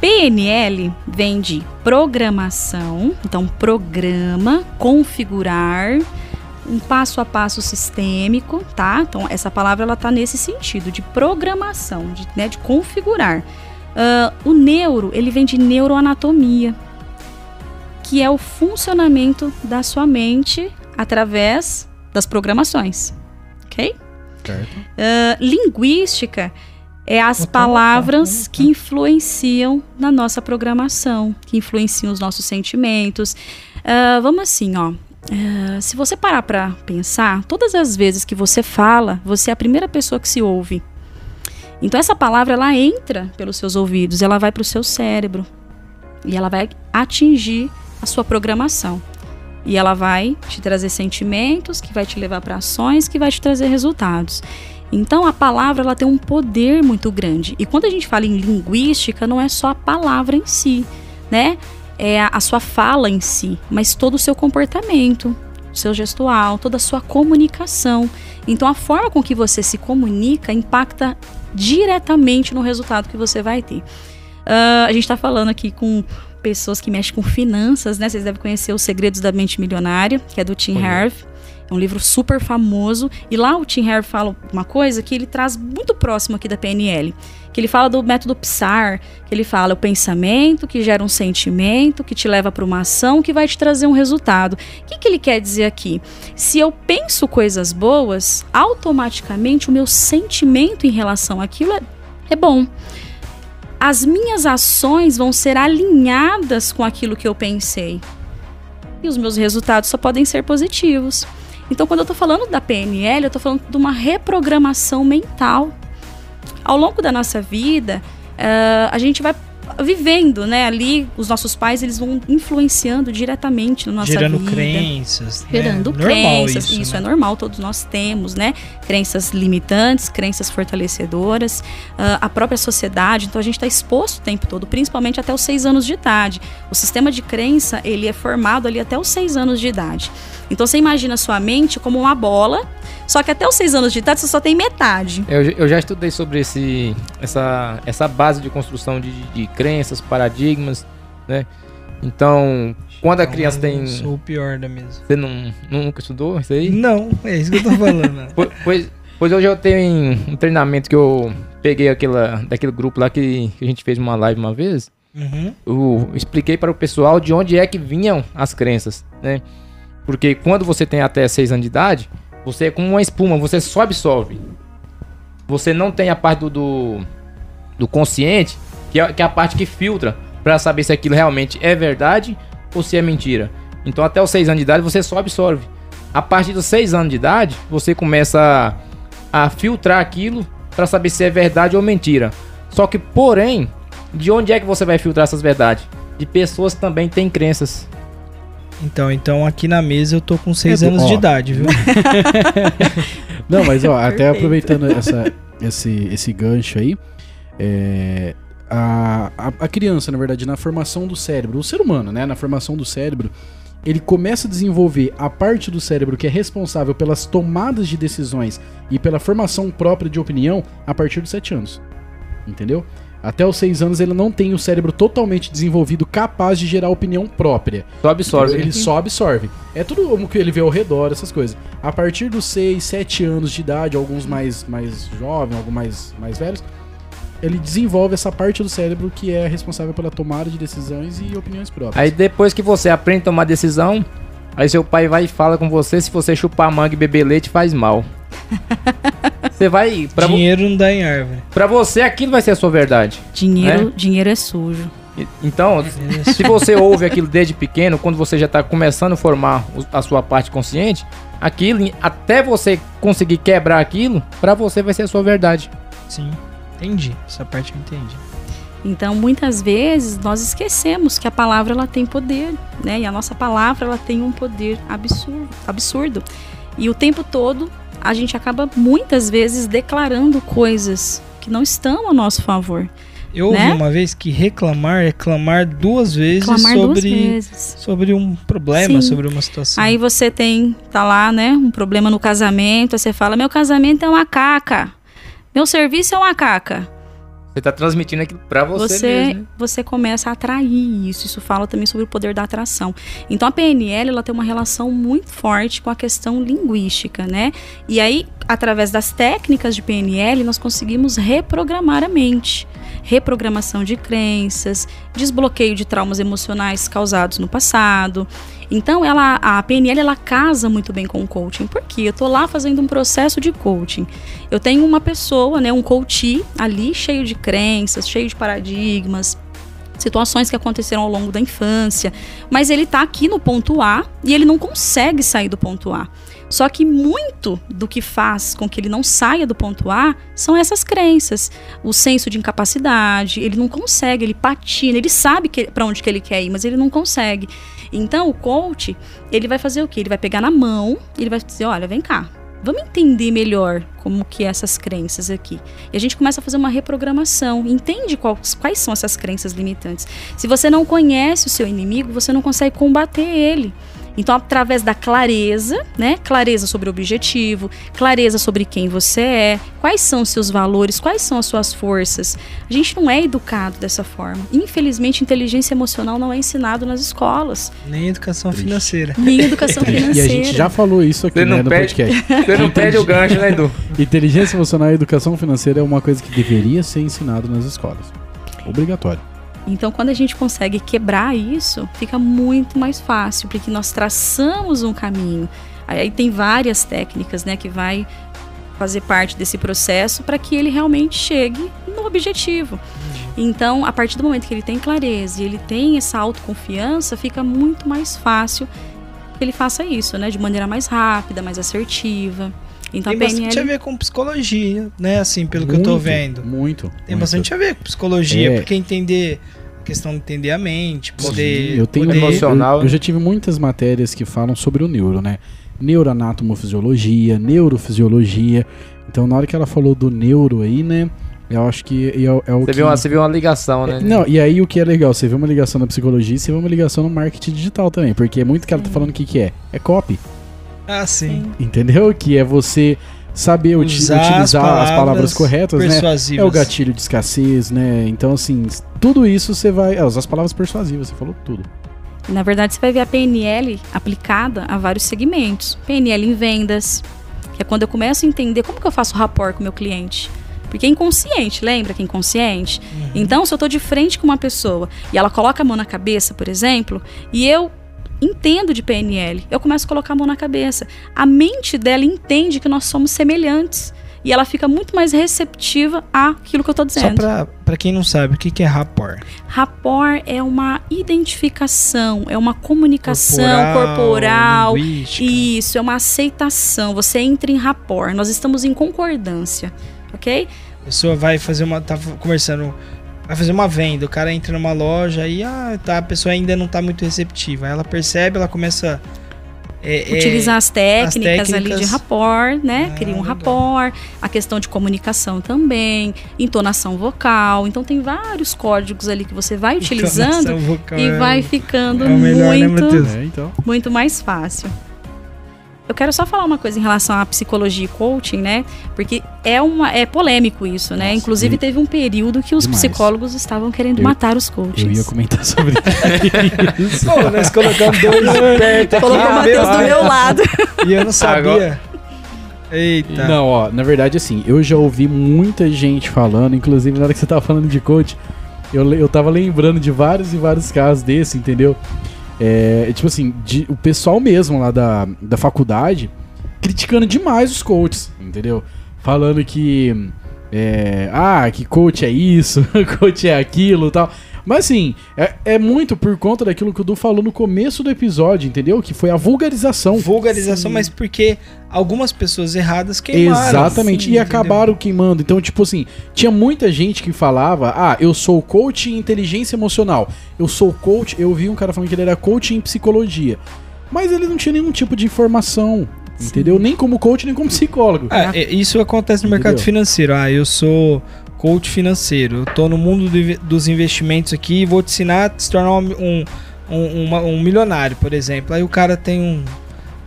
PNL vem de programação, então programa, configurar, um passo a passo sistêmico, tá? Então essa palavra ela tá nesse sentido de programação, de, né, de configurar. Ah, o neuro ele vem de neuroanatomia, que é o funcionamento da sua mente através das programações, ok? Certo. Ah, linguística é as Opa, palavras opa. que influenciam na nossa programação, que influenciam os nossos sentimentos. Ah, vamos assim, ó. Ah, se você parar para pensar, todas as vezes que você fala, você é a primeira pessoa que se ouve. Então essa palavra ela entra pelos seus ouvidos, ela vai para o seu cérebro e ela vai atingir a sua programação. E ela vai te trazer sentimentos, que vai te levar para ações, que vai te trazer resultados. Então a palavra ela tem um poder muito grande. E quando a gente fala em linguística, não é só a palavra em si, né? É a, a sua fala em si, mas todo o seu comportamento, seu gestual, toda a sua comunicação. Então a forma com que você se comunica impacta diretamente no resultado que você vai ter. Uh, a gente está falando aqui com pessoas que mexem com finanças, né? Vocês devem conhecer Os Segredos da Mente Milionária, que é do Tim Harv. É um livro super famoso. E lá o Tim Harv fala uma coisa que ele traz muito próximo aqui da PNL. Que ele fala do método PSAR, que ele fala o pensamento que gera um sentimento, que te leva para uma ação, que vai te trazer um resultado. O que, que ele quer dizer aqui? Se eu penso coisas boas, automaticamente o meu sentimento em relação àquilo é, é bom as minhas ações vão ser alinhadas com aquilo que eu pensei. E os meus resultados só podem ser positivos. Então, quando eu estou falando da PNL, eu estou falando de uma reprogramação mental. Ao longo da nossa vida, uh, a gente vai vivendo, né? Ali, os nossos pais, eles vão influenciando diretamente na nossa Gerando vida. crenças. Gerando né? Normal crenças. isso, Isso, né? é normal, todos nós temos, né? Crenças limitantes, crenças fortalecedoras, ah, a própria sociedade. Então a gente está exposto o tempo todo, principalmente até os seis anos de idade. O sistema de crença, ele é formado ali até os seis anos de idade. Então você imagina a sua mente como uma bola, só que até os seis anos de idade você só tem metade. Eu, eu já estudei sobre esse, essa, essa base de construção de, de crenças, paradigmas, né? Então, quando a criança Eu tem. sou o pior da mesa. Você não, nunca estudou isso aí? Não, é isso que eu tô falando. Po- Pois, pois hoje eu tenho um treinamento que eu peguei aquela, daquele grupo lá que, que a gente fez uma live uma vez. Uhum. Eu expliquei para o pessoal de onde é que vinham as crenças, né? Porque quando você tem até 6 anos de idade, você é como uma espuma, você só absorve. Você não tem a parte do, do, do consciente, que é, que é a parte que filtra para saber se aquilo realmente é verdade ou se é mentira. Então até os 6 anos de idade você só absorve. A partir dos 6 anos de idade, você começa a, a filtrar aquilo para saber se é verdade ou mentira. Só que, porém, de onde é que você vai filtrar essas verdades? De pessoas que também têm crenças. Então, então aqui na mesa eu tô com seis É, anos ó. de idade, viu? Não, mas ó, até Perfeito. aproveitando essa, esse, esse gancho aí, é, a, a, a criança, na verdade, na formação do cérebro, o ser humano, né, na formação do cérebro, ele começa a desenvolver a parte do cérebro que é responsável pelas tomadas de decisões e pela formação própria de opinião a partir dos 7 anos. Entendeu? Até os 6 anos ele não tem o cérebro totalmente desenvolvido capaz de gerar opinião própria. Só absorve. Ele só absorve. É tudo o que ele vê ao redor, essas coisas. A partir dos 6, 7 anos de idade, alguns mais, mais jovens, alguns mais, mais velhos, ele desenvolve essa parte do cérebro que é responsável pela tomada de decisões e opiniões próprias. Aí depois que você aprende a tomar decisão, aí seu pai vai e fala com você se você chupar manga e beber leite faz mal. Você vai. Pra, Dinheiro não dá em árvore. pra você aquilo vai ser a sua verdade. Dinheiro, dinheiro é sujo. Então, se você ouve aquilo desde pequeno, quando você já tá começando a formar a sua parte consciente, aquilo, até você conseguir quebrar aquilo, pra você vai ser a sua verdade. Sim, entendi. Essa parte eu entendi. Então, muitas vezes nós esquecemos que a palavra ela tem poder, né? E a nossa palavra ela tem um poder absurdo, absurdo. E o tempo todo a gente acaba muitas vezes declarando coisas que não estão a nosso favor. Eu ouvi Né? uma vez que reclamar é clamar duas vezes Clamar duas sobre, vezes. sobre um problema, Sim. sobre uma situação. Aí você tem, tá lá, né, um problema no casamento, aí você fala: "Meu casamento é uma caca. Meu serviço é uma caca". Você tá transmitindo aquilo pra você, você, mesmo. né? você começa a atrair isso. Isso fala também sobre o poder da atração. Então a PNL ela tem uma relação muito forte com a questão linguística, né? E aí, através das técnicas de PNL, nós conseguimos reprogramar a mente. Reprogramação de crenças, desbloqueio de traumas emocionais causados no passado. Então, ela, a PNL ela casa muito bem com o coaching. Por quê? Eu tô lá fazendo um processo de coaching. Eu tenho uma pessoa, né, um coach ali cheio de crenças, cheio de paradigmas, situações que aconteceram ao longo da infância, mas ele tá aqui no ponto A e ele não consegue sair do ponto A. Só que muito do que faz com que ele não saia do ponto A são essas crenças, o senso de incapacidade, ele não consegue, ele patina, ele sabe para onde que ele quer ir, mas ele não consegue. Então o coach, ele vai fazer o quê? Ele vai pegar na mão, ele vai dizer, olha, vem cá, Vamos entender melhor como que é essas crenças aqui. E a gente começa a fazer uma reprogramação, entende quais, quais são essas crenças limitantes. Se você não conhece o seu inimigo, você não consegue combater ele. Então, através da clareza, né? Clareza sobre o objetivo, clareza sobre quem você é, quais são os seus valores, quais são as suas forças. A gente não é educado dessa forma. Infelizmente, inteligência emocional não é ensinado nas escolas. Nem educação Triste. financeira. Nem educação E financeira. a gente já falou isso aqui né, no perde- podcast. Você não perde o gancho, né, Edu? Inteligência emocional e educação financeira é uma coisa que deveria ser ensinado nas escolas. Obrigatório. Então, quando a gente consegue quebrar isso, fica muito mais fácil, porque nós traçamos um caminho. Aí tem várias técnicas, né, que vai fazer parte desse processo para que ele realmente chegue no objetivo. Então, a partir do momento que ele tem clareza e ele tem essa autoconfiança, fica muito mais fácil que ele faça isso, né, de maneira mais rápida, mais assertiva. Então, Tem a bastante a PNL ver com psicologia, né? Assim, pelo que eu tô Muito, vendo. Muito. Tem muito. bastante a ver com psicologia, É. porque entender a questão de entender a mente, poder. Sim, eu tenho poder- emocional, eu, eu já tive muitas matérias que falam sobre o neuro, né? Neuroanatomofisiologia, neurofisiologia. Então, na hora que ela falou do neuro aí, né? Eu acho que é, é o Você que... viu, uma, você viu uma ligação, né? Não, e aí o que é legal, você vê uma ligação na psicologia e você vê uma ligação no marketing digital também, porque é muito que ela tá falando o que que é. É copy, Ah, sim. entendeu? Que é você saber uti- Usar as utilizar as palavras, palavras corretas, né? Persuasivas. É o gatilho de escassez, né? Então, assim, tudo isso você vai. É, usar as palavras persuasivas, você falou tudo. Na verdade, você vai ver a PNL aplicada a vários segmentos. PNL em vendas, que é quando eu começo a entender como que eu faço rapport com o meu cliente. Porque é inconsciente, lembra que é inconsciente? Então, se eu tô de frente com uma pessoa e ela coloca a mão na cabeça, por exemplo, e eu entendo de PNL, eu começo a colocar a mão na cabeça. A mente dela entende que nós somos semelhantes. E ela fica muito mais receptiva àquilo que eu tô Só dizendo. pra, pra quem não sabe, o que, que é rapport? Rapport é uma identificação, é uma comunicação corporal. linguística. Isso, é uma aceitação. Você entra em rapport. Nós estamos em concordância, ok? A pessoa vai fazer uma. Tá conversando. Vai fazer uma venda. O cara entra numa loja e ah, tá, a pessoa ainda não tá muito receptiva. Aí ela percebe, ela começa. é, é, Utilizar as técnicas, ali de técnicas. rapport, né? Ah, Cria um legal. rapport. A questão de comunicação também, entonação vocal. Então tem vários códigos ali que você vai utilizando vocal e é vai ficando é o melhor, né, muito? É, então. muito mais fácil. Eu quero só falar uma coisa em relação à psicologia e coaching, né? Porque é uma é polêmico isso, né? Nossa, Inclusive e- teve um período que os demais. psicólogos estavam querendo Eu- matar os Eu coaches. ia comentar sobre isso. Pô, nós colocamos dois perto. Colocou o Matheus do meu lado. E eu não sabia. Eita. Não, ó, na verdade, assim, eu já ouvi muita gente falando, inclusive na hora que você tava falando de coach, eu, eu tava lembrando de vários e vários casos desse, entendeu? É, tipo assim, de- o pessoal mesmo lá da, da faculdade criticando demais os coaches, entendeu? Falando que. é, ah, que coach é isso, coach é aquilo tal. Mas assim, é, é muito por conta daquilo que o Du falou no começo do episódio, entendeu? Que foi a vulgarização. Vulgarização, Sim. mas porque algumas pessoas erradas queimaram. Exatamente, Sim, e entendeu? acabaram queimando. Então, tipo assim, tinha muita gente que falava: Ah, eu sou coach em inteligência emocional. Eu sou coach. Eu vi um cara falando que ele era coach em psicologia. Mas ele não tinha nenhum tipo de informação, entendeu? Nem como coach, nem como psicólogo. Ah, é, isso acontece no mercado Entendeu? financeiro. Ah, eu sou coach financeiro. Eu tô no mundo do dos investimentos aqui e vou te ensinar a se tornar um, um, um, milionário, por exemplo. Aí o cara tem um.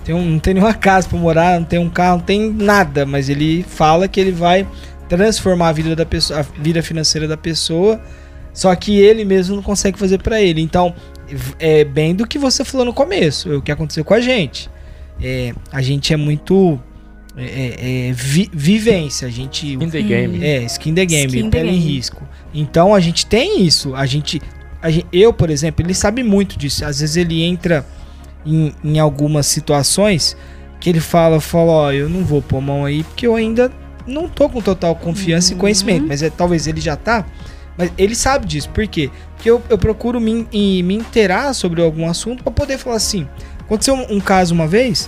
Tem um, não tem nenhuma casa pra morar, não tem um carro, não tem nada, mas ele fala que ele vai transformar a vida da pessoa, a vida financeira da pessoa, só que ele mesmo não consegue fazer pra ele. Então, é bem do que você falou no começo, é o que aconteceu com a gente. É, a gente é muito é, é, é, vi- vivência, a gente In the game. é, skin the game, Skin the pele em risco. Então a gente tem isso. A gente, a gente- eu, por exemplo, ele sabe muito disso. Às vezes ele entra em, em algumas situações que ele fala, fala, ó, eu não vou pôr mão aí porque eu ainda não tô com total confiança e Uhum. conhecimento. Mas é, talvez ele já tá. Mas ele sabe disso. Por quê? Porque eu, eu procuro me, em- me inteirar sobre algum assunto para poder falar assim. Aconteceu um, um caso uma vez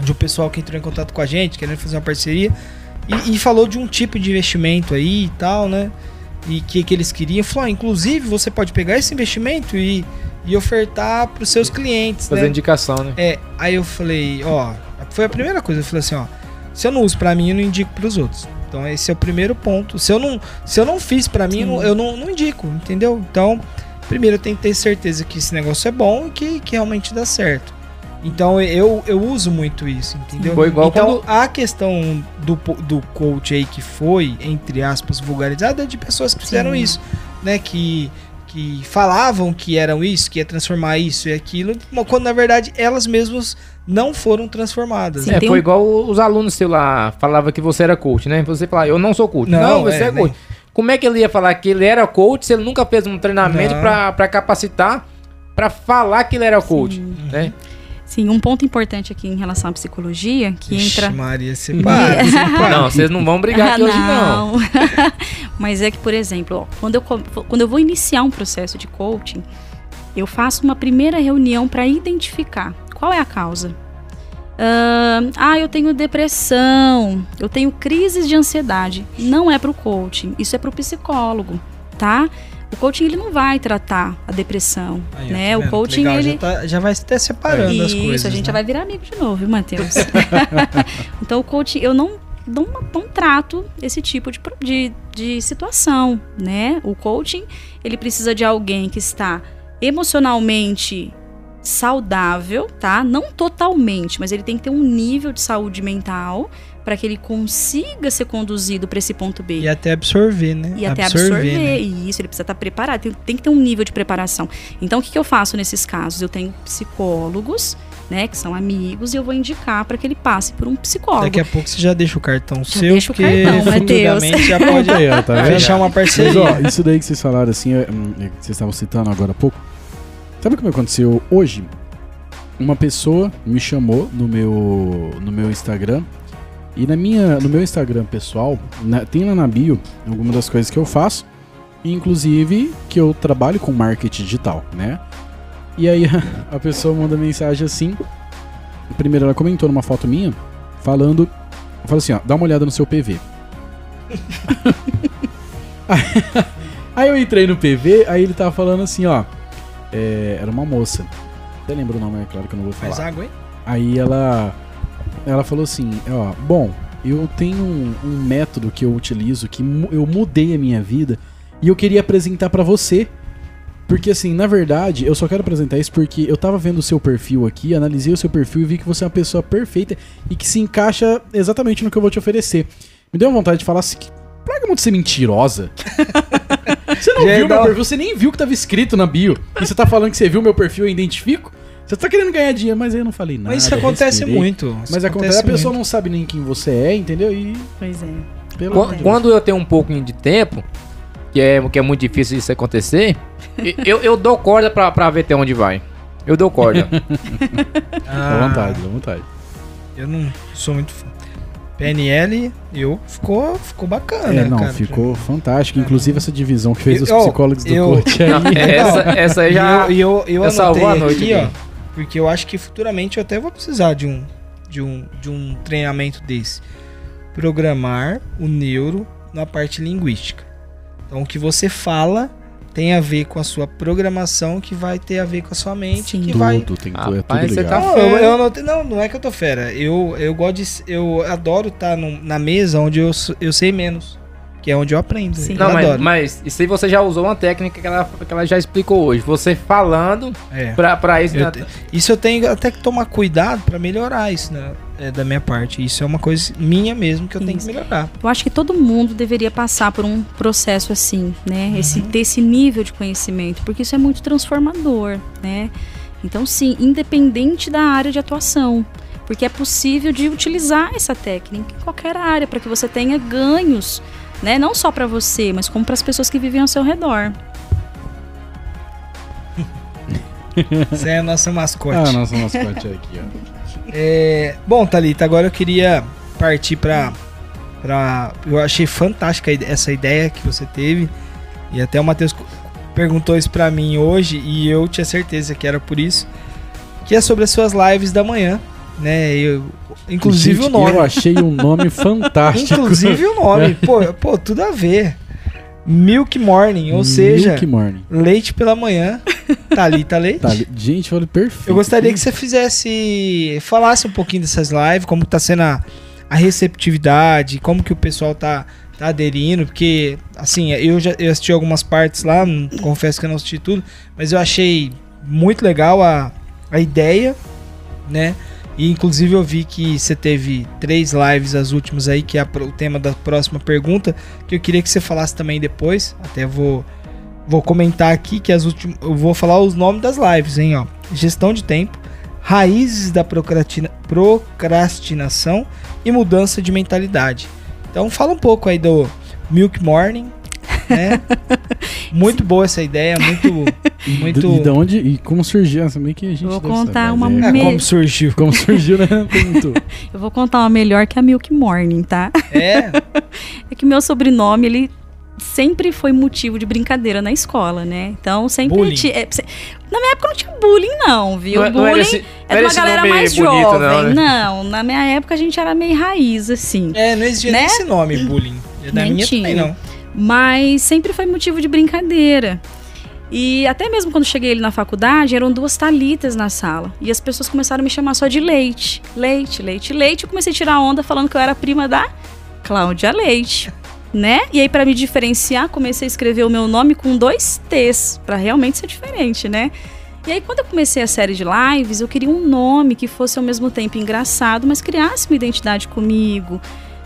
de um pessoal que entrou em contato com a gente, querendo fazer uma parceria, e, e falou de um tipo de investimento aí e tal, né? E que, que eles queriam. Falou, ah, inclusive, você pode pegar esse investimento e, e ofertar para os seus clientes, Fazer né? indicação, né? É, aí eu falei, ó, foi a primeira coisa, eu falei assim, ó, Se eu não uso pra mim, eu não indico pros outros. Então esse é o primeiro ponto. Se eu não, se eu não fiz pra mim, eu não, eu não, não indico, entendeu? Então, primeiro eu tenho que ter certeza que esse negócio é bom e que, que realmente dá certo. Então eu, eu uso muito isso, entendeu? Foi igual então quando- a questão do, do coach aí que foi, entre aspas, vulgarizada é de pessoas que fizeram Sim. isso, né? Que, que falavam que eram isso, que ia transformar isso e aquilo, quando na verdade elas mesmas não foram transformadas. Sim. né? É, foi um- igual os alunos seu lá falavam que você era coach, né? Você falava, eu não sou coach. Não, Não, você é, é, coach. Como é que ele ia falar que ele era coach se ele nunca fez um treinamento pra capacitar, pra falar que ele era coach, Sim. né? Sim, um ponto importante aqui em relação à psicologia, que Ixi, entra. Maria, separa, separa. Não, vocês não vão brigar aqui hoje não. Mas é que, por exemplo, ó, quando, eu, quando eu vou iniciar um processo de coaching, eu faço uma primeira reunião para identificar qual é a causa. Ahn, ah, eu tenho depressão, eu tenho crises de ansiedade. Não é para o coaching, isso é para o psicólogo, tá? O coaching ele não vai tratar a depressão, Aí, né? tá o coaching Legal, ele já, tá- já vai até separando as isso, coisas. a gente né? já vai virar amigo de novo, viu, Matheus? então, o coaching, eu não, não, não trato esse tipo de, de, de situação, né? O coaching, ele precisa de alguém que está emocionalmente saudável, tá? Não totalmente, mas ele tem que ter um nível de saúde mental para que ele consiga ser conduzido para esse ponto B E até absorver, né? e até absorver. né? E isso, ele precisa estar preparado. Tem, tem que ter um nível de preparação. Então, o que, que eu faço nesses casos? Eu tenho psicólogos, né, que são amigos, e eu vou indicar para que ele passe por um psicólogo. Daqui a pouco você já deixa o cartão seu, deixa o porque cartão, futuramente já pode Aí, ó, tá fechar uma Mas parceria. ó, isso daí que vocês falaram assim, é, hum, é, que vocês estavam citando agora há pouco. Sabe o que me aconteceu hoje? Uma pessoa me chamou no meu, no meu Instagram. E na minha, no meu Instagram pessoal, na- tem lá na bio algumas das coisas que eu faço. Inclusive que eu trabalho com marketing digital, né? E aí a pessoa manda mensagem assim. Primeiro ela comentou numa foto minha, falando. Fala assim, ó, dá uma olhada no seu PV. Aí eu entrei no PV, aí ele tava falando assim, ó. é, era uma moça. Até lembro o nome, é claro que eu não vou falar. Faz água, hein? Aí ela ela falou assim, ó, bom, eu tenho um, um método que eu utilizo que mu- eu mudei a minha vida e eu queria apresentar pra você. Porque assim, na verdade, eu só quero apresentar isso porque eu tava vendo o seu perfil aqui, analisei o seu perfil e vi que você é uma pessoa perfeita e que se encaixa exatamente no que eu vou te oferecer. Me deu vontade de falar assim, que praga muito ser mentirosa. Você não Já viu dá meu perfil, você nem viu que tava escrito na bio. E você tá falando que você viu meu perfil e eu identifico? Você tá querendo ganhar dinheiro, mas eu não falei nada. Mas isso acontece respirei. muito. isso Mas acontece, a pessoa muito. não sabe nem quem você é, entendeu? E Pois é. pelo Qu- amor de Deus. Quando eu tenho um pouquinho de tempo, que é, que é muito difícil isso acontecer, eu, eu dou corda pra, pra ver até onde vai. Eu dou corda. Ah, Dá vontade, dá vontade. Eu não sou muito fã. PNL, eu ficou, ficou bacana, É, não, cara. ficou fantástico. Inclusive essa divisão que fez Eu- os psicólogos do eu- coach aí. Não, essa, essa aí já. E eu, eu, eu já salvou anotei a noite aqui, ó. Porque eu acho que futuramente eu até vou precisar de um, de um, de um treinamento desse. Programar o neuro na parte linguística. Então, o que você fala tem a ver com a sua programação, que vai ter a ver com a sua mente, Sim. que vai... Tudo, tem tudo, é tudo você ligado. tá- Não, eu, eu anotei- não, não é que eu tô fera. Eu, eu gosto de. Eu adoro estar na mesa onde eu, eu sei menos. Que é onde eu aprendo. Sim. Eu Não, mas, adoro. mas isso aí você já usou uma técnica que ela, que ela já explicou hoje. Você falando É. pra, pra isso. Eu né? te- Isso eu tenho até que tomar cuidado pra melhorar isso, né? É, da minha parte. Isso é uma coisa minha mesmo que eu tenho que Isso. melhorar. Eu acho que todo mundo deveria passar por um processo assim, né? Esse, ter esse nível de conhecimento, porque isso é muito transformador, né? Então, sim, independente da área de atuação, porque é possível de utilizar essa técnica em qualquer área para que você tenha ganhos, né? Não só para você, mas como para as pessoas que vivem ao seu redor. Essa é a nossa mascote. Ah, nossa mascote aqui, ó. É, bom, Thalita, agora eu queria partir pra, pra. Eu achei fantástica a essa ideia que você teve. E até o Matheus perguntou isso pra mim hoje. E eu tinha certeza que era por isso. Que é sobre as suas lives da manhã. Né? Eu, inclusive Gente, o nome. Eu achei um nome fantástico. Inclusive o nome. Pô, pô, tudo a ver. Milk Morning, ou seja, Milk Morning. leite pela manhã. Thalita Leite. Tá, li- gente, foi perfeito. Eu gostaria que você fizesse. Falasse um pouquinho dessas lives, como tá sendo a, a receptividade, como que o pessoal tá, tá aderindo, porque, assim, eu já eu assisti algumas partes lá, não- confesso que eu não assisti tudo, mas eu achei muito legal a, a ideia, né? E inclusive eu vi que você teve três lives, as últimas aí, que é o tema da próxima pergunta, que eu queria que você falasse também depois, até vou vou comentar aqui que as últimas eu vou falar os nomes das lives, hein, ó. Gestão de tempo, raízes da procrastina- procrastinação e mudança de mentalidade. Então fala um pouco aí do Milk Morning, né? muito boa essa ideia, muito E, muito e da onde e como surgiu essa meio que a gente Vou contar saber, uma é, me- como surgiu. como surgiu, né? Eu vou contar uma melhor que a Milk Morning, tá? É, É que meu sobrenome, ele sempre foi motivo de brincadeira na escola, né? Então sempre Bullying. ti- é, se- Na minha época não tinha bullying, não, viu? Não, é- não bullying era esse, é de era uma galera mais bonito, jovem. não, né? Não, na minha época a gente era meio raiz, assim. é, não existia Né? nem esse nome, bullying. Da Nem minha tinha. também não. Mas sempre foi motivo de brincadeira. E até mesmo quando cheguei ali na faculdade, eram duas talitas na sala. E as pessoas começaram a me chamar só de Leite. Leite, Leite, Leite. Eu comecei a tirar onda falando que eu era prima da Cláudia Leite. Né? E aí, pra me diferenciar, comecei a escrever o meu nome com dois T's, pra realmente ser diferente, né? E aí, quando eu comecei a série de lives, eu queria um nome que fosse ao mesmo tempo engraçado, mas criasse uma identidade comigo,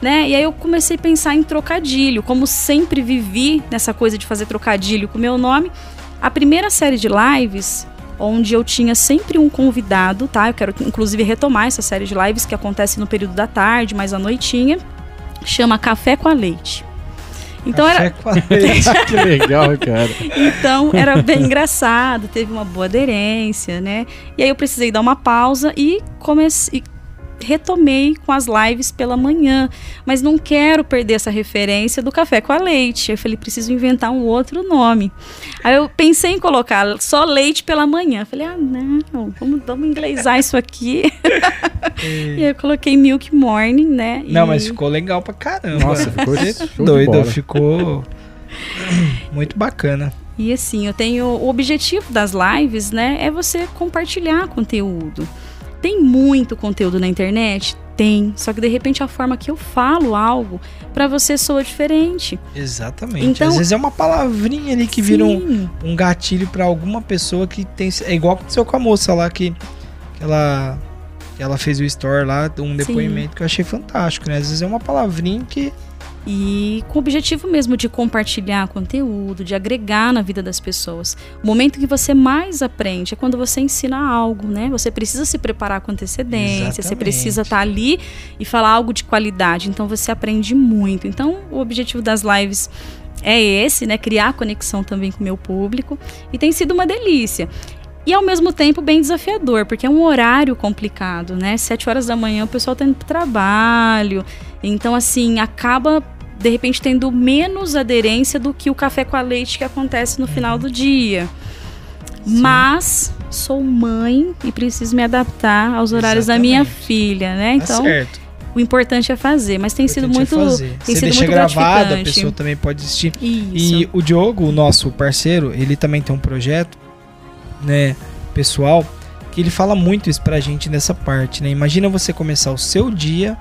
né? E aí eu comecei a pensar em trocadilho, como sempre vivi nessa coisa de fazer trocadilho com o meu nome. A primeira série de lives, onde eu tinha sempre um convidado, tá? Eu quero inclusive retomar essa série de lives que acontece no período da tarde, mais à noitinha, chama Café com a Leite. Então era, Café com a leite. que legal, cara. então era bem engraçado, teve uma boa aderência, né? E aí eu precisei dar uma pausa e comecei retomei com as lives pela manhã, mas não quero perder essa referência do café com a leite. Eu falei, preciso inventar um outro nome. Aí eu pensei em colocar só leite pela manhã. Eu falei, ah, não, vamos, vamos inglesar isso aqui. e aí eu coloquei Milk Morning, né? Não, E- mas ficou legal pra caramba. Nossa, ficou de doido, ficou muito bacana. E assim, eu tenho o objetivo das lives, né, é você compartilhar conteúdo. Tem muito conteúdo na internet? Tem, só que de repente a forma que eu falo algo pra você soa diferente. Exatamente. Então- Às vezes é uma palavrinha ali que vira um, Sim. um gatilho pra alguma pessoa que tem. É igual aconteceu com a moça lá que, que ela. Que ela fez o store lá, um depoimento que eu achei fantástico, né? Às vezes é uma palavrinha que. E com o objetivo mesmo de compartilhar conteúdo, de agregar na vida das pessoas. O momento que você mais aprende é quando você ensina algo, né? Você precisa se preparar com antecedência, você Exatamente. precisa estar ali e falar algo de qualidade. Então você aprende muito. Então o objetivo das lives é esse, né? Criar conexão também com o meu público. E tem sido uma delícia. E ao mesmo tempo bem desafiador, porque é um horário complicado, né? Sete horas da manhã o pessoal tá indo pro trabalho. Então, assim, acaba de repente tendo menos aderência do que o café com a leite que acontece no final do dia. Mas sou mãe e preciso me adaptar aos horários da minha Exatamente. filha, né? Tá Então, certo. o importante é fazer, mas tem sido é muito fazer. tem Você sido deixa muito gravado, a pessoa também pode assistir. Isso. E o Diogo, o nosso parceiro, ele também tem um projeto, né, pessoal, que ele fala muito isso pra gente nessa parte, né? Imagina você começar o seu dia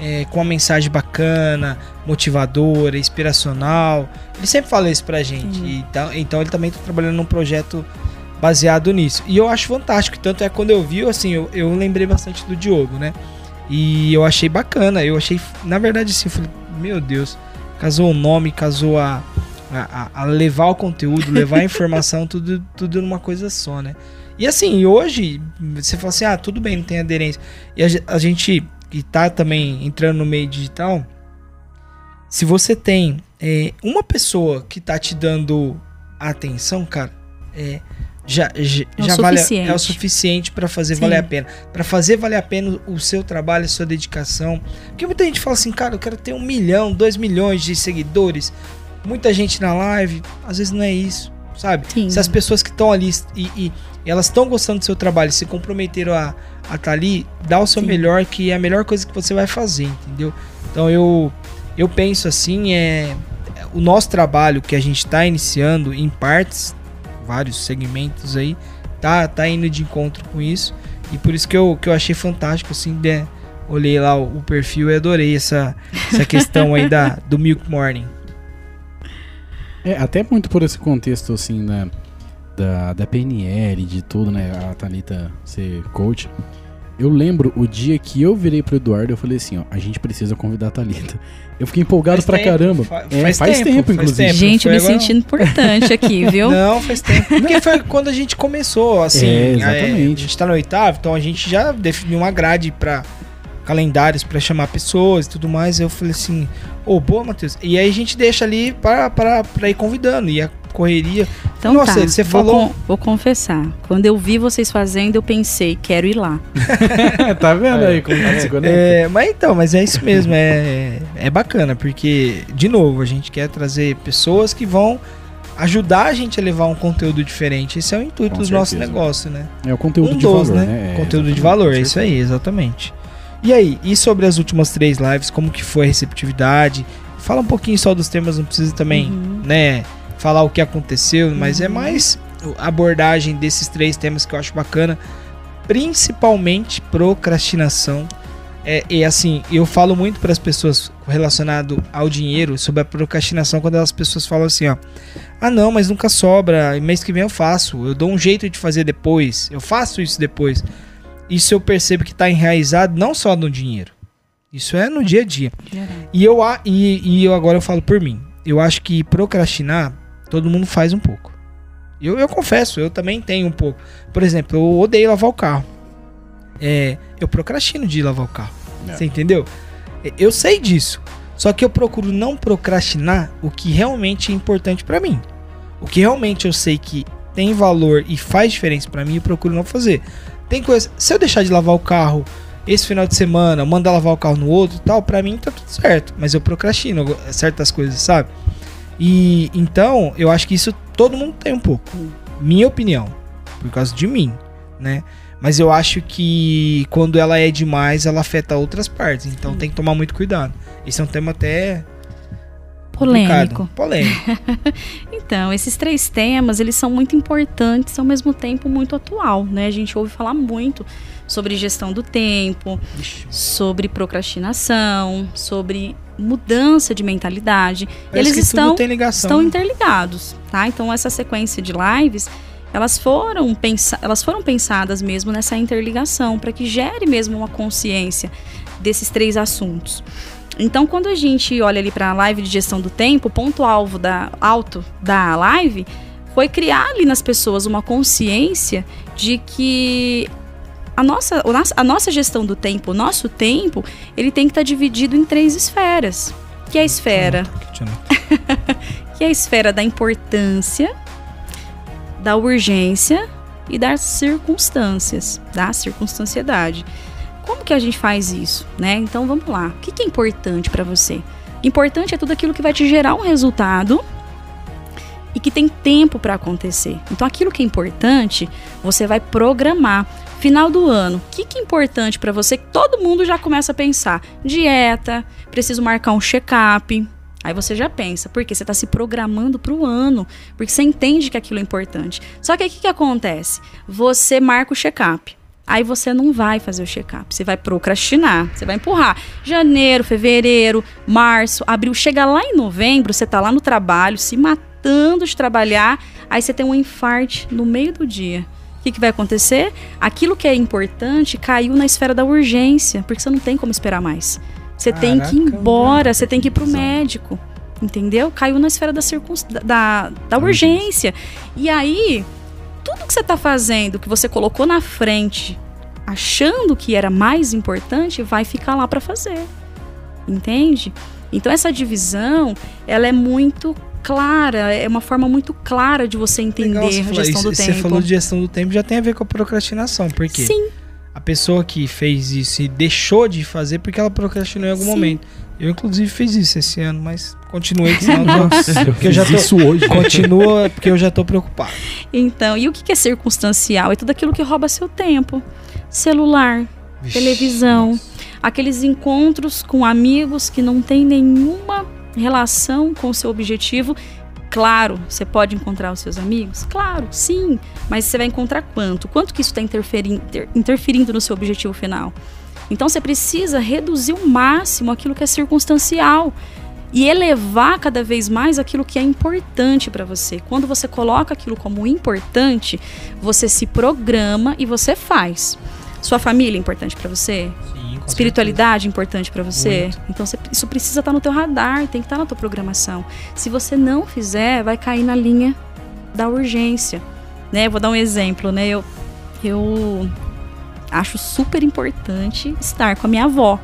é, com uma mensagem bacana, motivadora, inspiracional. Ele sempre fala isso pra gente. E então, então ele também tá trabalhando num projeto baseado nisso. E eu acho fantástico. Tanto é quando eu vi, assim, eu, eu lembrei bastante do Diogo, né? E eu achei bacana. Eu achei, na verdade, assim, eu falei, meu Deus, casou o nome, casou a, a, a- levar o conteúdo, levar a informação, tudo, tudo numa coisa só, né? E assim, hoje, você fala assim, ah, tudo bem, não tem aderência. E a, a gente que tá também entrando no meio digital, se você tem é, uma pessoa que tá te dando atenção, cara, é, já, já, É já vale, é o suficiente para fazer Sim. valer a pena. Para fazer valer a pena o seu trabalho, a sua dedicação. Porque muita gente fala assim, cara, eu quero ter um milhão, dois milhões de seguidores, muita gente na live, às vezes não é isso, sabe? Sim. Se as pessoas que estão ali e, e- elas estão gostando do seu trabalho, se comprometeram a estar tá ali, dá o seu Sim. melhor, que é a melhor coisa que você vai fazer, entendeu? Então eu, eu penso assim, é o nosso trabalho que a gente está iniciando em partes, vários segmentos aí, tá, tá indo de encontro com isso. E por isso que eu, que eu achei fantástico, assim, de, olhei lá o, o perfil e adorei essa, essa questão aí da, do Milk Morning. É, até muito por esse contexto, assim, da, da, da PNL, de tudo, né? A Thalita ser coach. Eu lembro o dia que eu virei pro Eduardo, eu falei assim, ó, a gente precisa convidar a Thalita. Eu fiquei empolgado Faz pra tempo, caramba. fa- É, faz faz, tempo, tempo, faz inclusive. tempo. Gente, eu me agora? sentindo importante aqui, viu? Não, faz tempo. Porque foi quando a gente começou, assim. É, exatamente. a gente tá no oitavo, então a gente já definiu uma grade pra calendários pra chamar pessoas e tudo mais. Eu falei assim, ô, boa, Matheus. E aí a gente deixa ali pra ir convidando. E a correria. Então Nossa, tá, você vou, falou- con- vou confessar. Quando eu vi vocês fazendo, eu pensei, quero ir lá. tá vendo aí como tá se conecta? É, mas então, mas é isso mesmo. É, é bacana, porque, de novo, a gente quer trazer pessoas que vão ajudar a gente a levar um conteúdo diferente. Esse é o intuito Com dos nossos certeza. negócios, né? É o conteúdo um de dos, valor, né? né? É, Conteúdo de valor, é isso aí, exatamente. E aí, e sobre as últimas três lives, como que foi a receptividade? Fala um pouquinho só dos temas, não precisa também, Uhum. né, falar o que aconteceu, mas é mais a abordagem desses três temas que eu acho bacana, principalmente procrastinação. É, e assim, eu falo muito para as pessoas relacionado ao dinheiro sobre a procrastinação quando as pessoas falam assim, ó: "Ah, não, mas nunca sobra, mês que vem eu faço, eu dou um jeito de fazer depois, eu faço isso depois". Isso eu percebo que está enraizado não só no dinheiro. Isso é no dia a dia. E eu, a- e, e eu agora eu falo por mim. Eu acho que procrastinar, todo mundo faz um pouco. Eu, eu confesso, eu também tenho um pouco. Por exemplo, eu odeio lavar o carro. É, eu procrastino de lavar o carro. É. Você entendeu? É, Eu sei disso. Só que eu procuro não procrastinar o que realmente é importante pra mim. O que realmente eu sei que tem valor e faz diferença pra mim, eu procuro não fazer. Tem coisa. Se eu deixar de lavar o carro esse final de semana, mandar lavar o carro no outro e tal, pra mim tá tudo certo. Mas eu procrastino certas coisas, sabe? E então, eu acho que isso todo mundo tem um pouco. Minha opinião. Por causa de mim, né? Mas eu acho que quando ela é demais, ela afeta outras partes. Então tem que tomar muito cuidado. Esse é um tema até Polêmico. complicado. Polêmico. Então, esses três temas, eles são muito importantes e ao mesmo tempo muito atual, né? A gente ouve falar muito sobre gestão do tempo, sobre procrastinação, sobre mudança de mentalidade. Eles estão estão interligados, tá? Então essa sequência de lives, elas foram, elas foram pensadas mesmo nessa interligação para que gere mesmo uma consciência desses três assuntos. Então, quando a gente olha ali para a live de gestão do tempo, o ponto alvo da alto da live foi criar ali nas pessoas uma consciência de que a nossa, a nossa gestão do tempo, o nosso tempo, ele tem que estar dividido em três esferas. Que é a esfera que é a esfera da importância, da urgência e das circunstâncias, da circunstanciedade. Como que a gente faz isso, né? Então vamos lá. O que é importante para você? Importante é tudo aquilo que vai te gerar um resultado e que tem tempo para acontecer. Então aquilo que é importante, você vai programar. Final do ano, o que, que é importante para você? Todo mundo já começa a pensar: dieta, preciso marcar um check-up, Aí você já pensa, porque você está se programando para o ano, porque você entende que aquilo é importante. Só que o que, que acontece? Você marca o check-up. Aí você não vai fazer o check-up, você vai procrastinar, você vai empurrar. Janeiro, fevereiro, março, abril, chega lá em novembro, você tá lá no trabalho, se matando de trabalhar, aí você tem um infarte no meio do dia. O que, que vai acontecer? Aquilo que é importante caiu na esfera da urgência, porque você não tem como esperar mais. Você tem que ir Caraca, embora, você tem que ir pro médico. Entendeu? Caiu na esfera da, circunst... da, da urgência. E aí, tudo que você tá fazendo, que você colocou na frente, achando que era mais importante, vai ficar lá para fazer. Entende? Então essa divisão, ela é muito clara, é uma forma muito clara de você entender Legal você a gestão do Você tempo. falou de gestão do tempo, já tem a ver com a procrastinação. Por quê? Sim, A pessoa que fez isso e deixou de fazer porque ela procrastinou em algum Sim. momento. Eu, inclusive, fiz isso esse ano, mas continuei, que senão Nossa, eu porque eu já tô, isso hoje. continua, porque eu já tô preocupado. então, e o que é circunstancial? É tudo aquilo que rouba seu tempo. Celular, Vixe, televisão, aqueles encontros com amigos que não têm nenhuma relação com o seu objetivo. Claro, você pode encontrar os seus amigos? Claro, sim. Mas você vai encontrar quanto? Quanto que isso está interferindo, no seu objetivo final? Então você precisa reduzir o máximo aquilo que é circunstancial e elevar cada vez mais aquilo que é importante para você. Quando você coloca aquilo como importante, você se programa e você faz. Sua família é importante para você? Espiritualidade é importante para você? Muito. Então você- isso precisa estar no teu radar, tem que estar na tua programação. Se você não fizer, vai cair na linha da urgência, né? Eu Vou dar um exemplo, né? Eu eu acho super importante estar com a minha avó.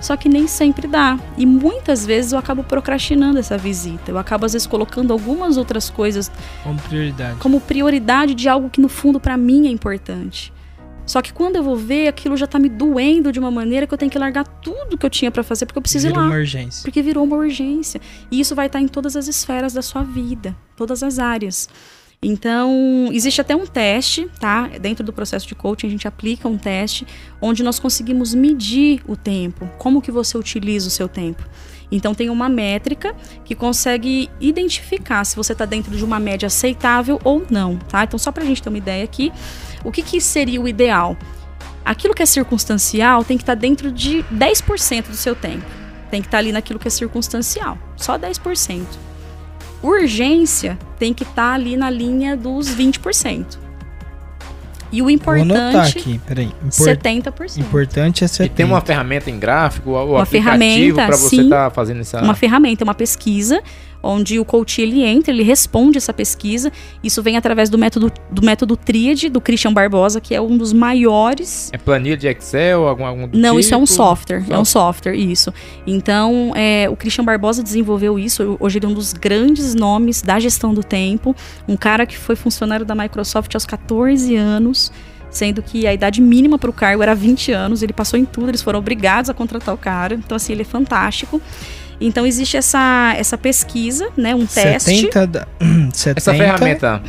Só que nem sempre dá. E muitas vezes eu acabo procrastinando essa visita. Eu acabo, às vezes, colocando algumas outras coisas. Como prioridade. como prioridade de algo que no fundo para mim é importante. Só que quando eu vou ver, aquilo já tá me doendo de uma maneira que eu tenho que largar tudo que eu tinha para fazer porque eu preciso ir Vira lá. uma urgência. Porque virou uma urgência. E isso vai estar em todas as esferas da sua vida, todas as áreas. Então, existe até um teste, tá? Dentro do processo de coaching, a gente aplica um teste onde nós conseguimos medir o tempo, como que você utiliza o seu tempo. Então, tem uma métrica que consegue identificar se você está dentro de uma média aceitável ou não, tá? Então, só para a gente ter uma ideia aqui, o que, que seria o ideal? Aquilo que é circunstancial tem que estar dentro de 10% do seu tempo. Tem que estar ali naquilo que é circunstancial. Só 10%. Urgência tem que estar ali na linha dos 20%. E o Vou anotar importante, aqui, peraí. Impor- 70%. Importante é E 70. tem uma ferramenta em gráfico, o Uma aplicativo ferramenta, para você estar fazendo essa. Uma ferramenta, uma pesquisa, onde o coach ele entra, ele responde essa pesquisa. Isso vem através do método, do método Tríade, do Christian Barbosa, que é um dos maiores É planilha de Excel, algum, algum Não, isso é um tipo? software. É um software, isso. Então, é, o Christian Barbosa desenvolveu isso. Hoje ele é um dos grandes nomes da gestão do tempo. Um cara que foi funcionário da Microsoft aos 14 anos, sendo que a idade mínima para o cargo era 20 anos. Ele passou em tudo, eles foram obrigados a contratar o cara. Então, assim, ele é fantástico. Então, existe essa, essa pesquisa, né? Um teste. 70, da- 70 Essa ferramenta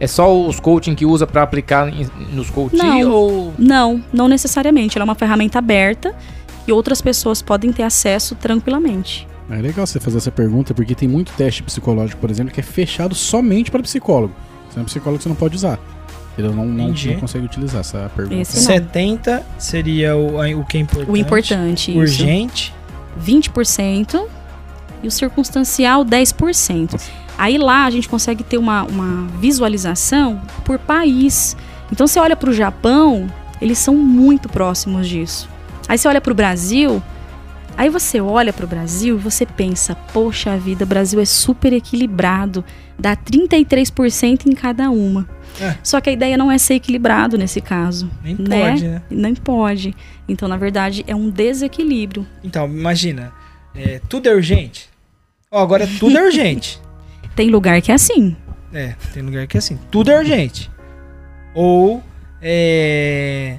é só os coaching que usa para aplicar nos coaching Não. ou Não, não necessariamente. Ela é uma ferramenta aberta e outras pessoas podem ter acesso tranquilamente. É legal você fazer essa pergunta, porque tem muito teste psicológico, por exemplo, que é fechado somente para psicólogo. Você é um psicólogo, você não pode usar. Ele não, não, não consegue utilizar essa pergunta. Esse não. 70 seria o, o que é importante. O importante, isso. Urgente. 20% e o circunstancial 10%. Aí lá a gente consegue ter uma, uma visualização por país. Então você olha para o Japão, eles são muito próximos disso. Aí você olha para o Brasil, aí você olha para o Brasil e você pensa, poxa vida, o Brasil é super equilibrado, dá 33% em cada uma. É. Só que a ideia não é ser equilibrado nesse caso. Nem Né? pode, né? Não pode. Então, na verdade, é um desequilíbrio. Então, imagina. É, tudo é urgente. Ó, agora tudo é urgente. Tem lugar que é assim. É, tem lugar que é assim. Tudo é urgente. Ou é,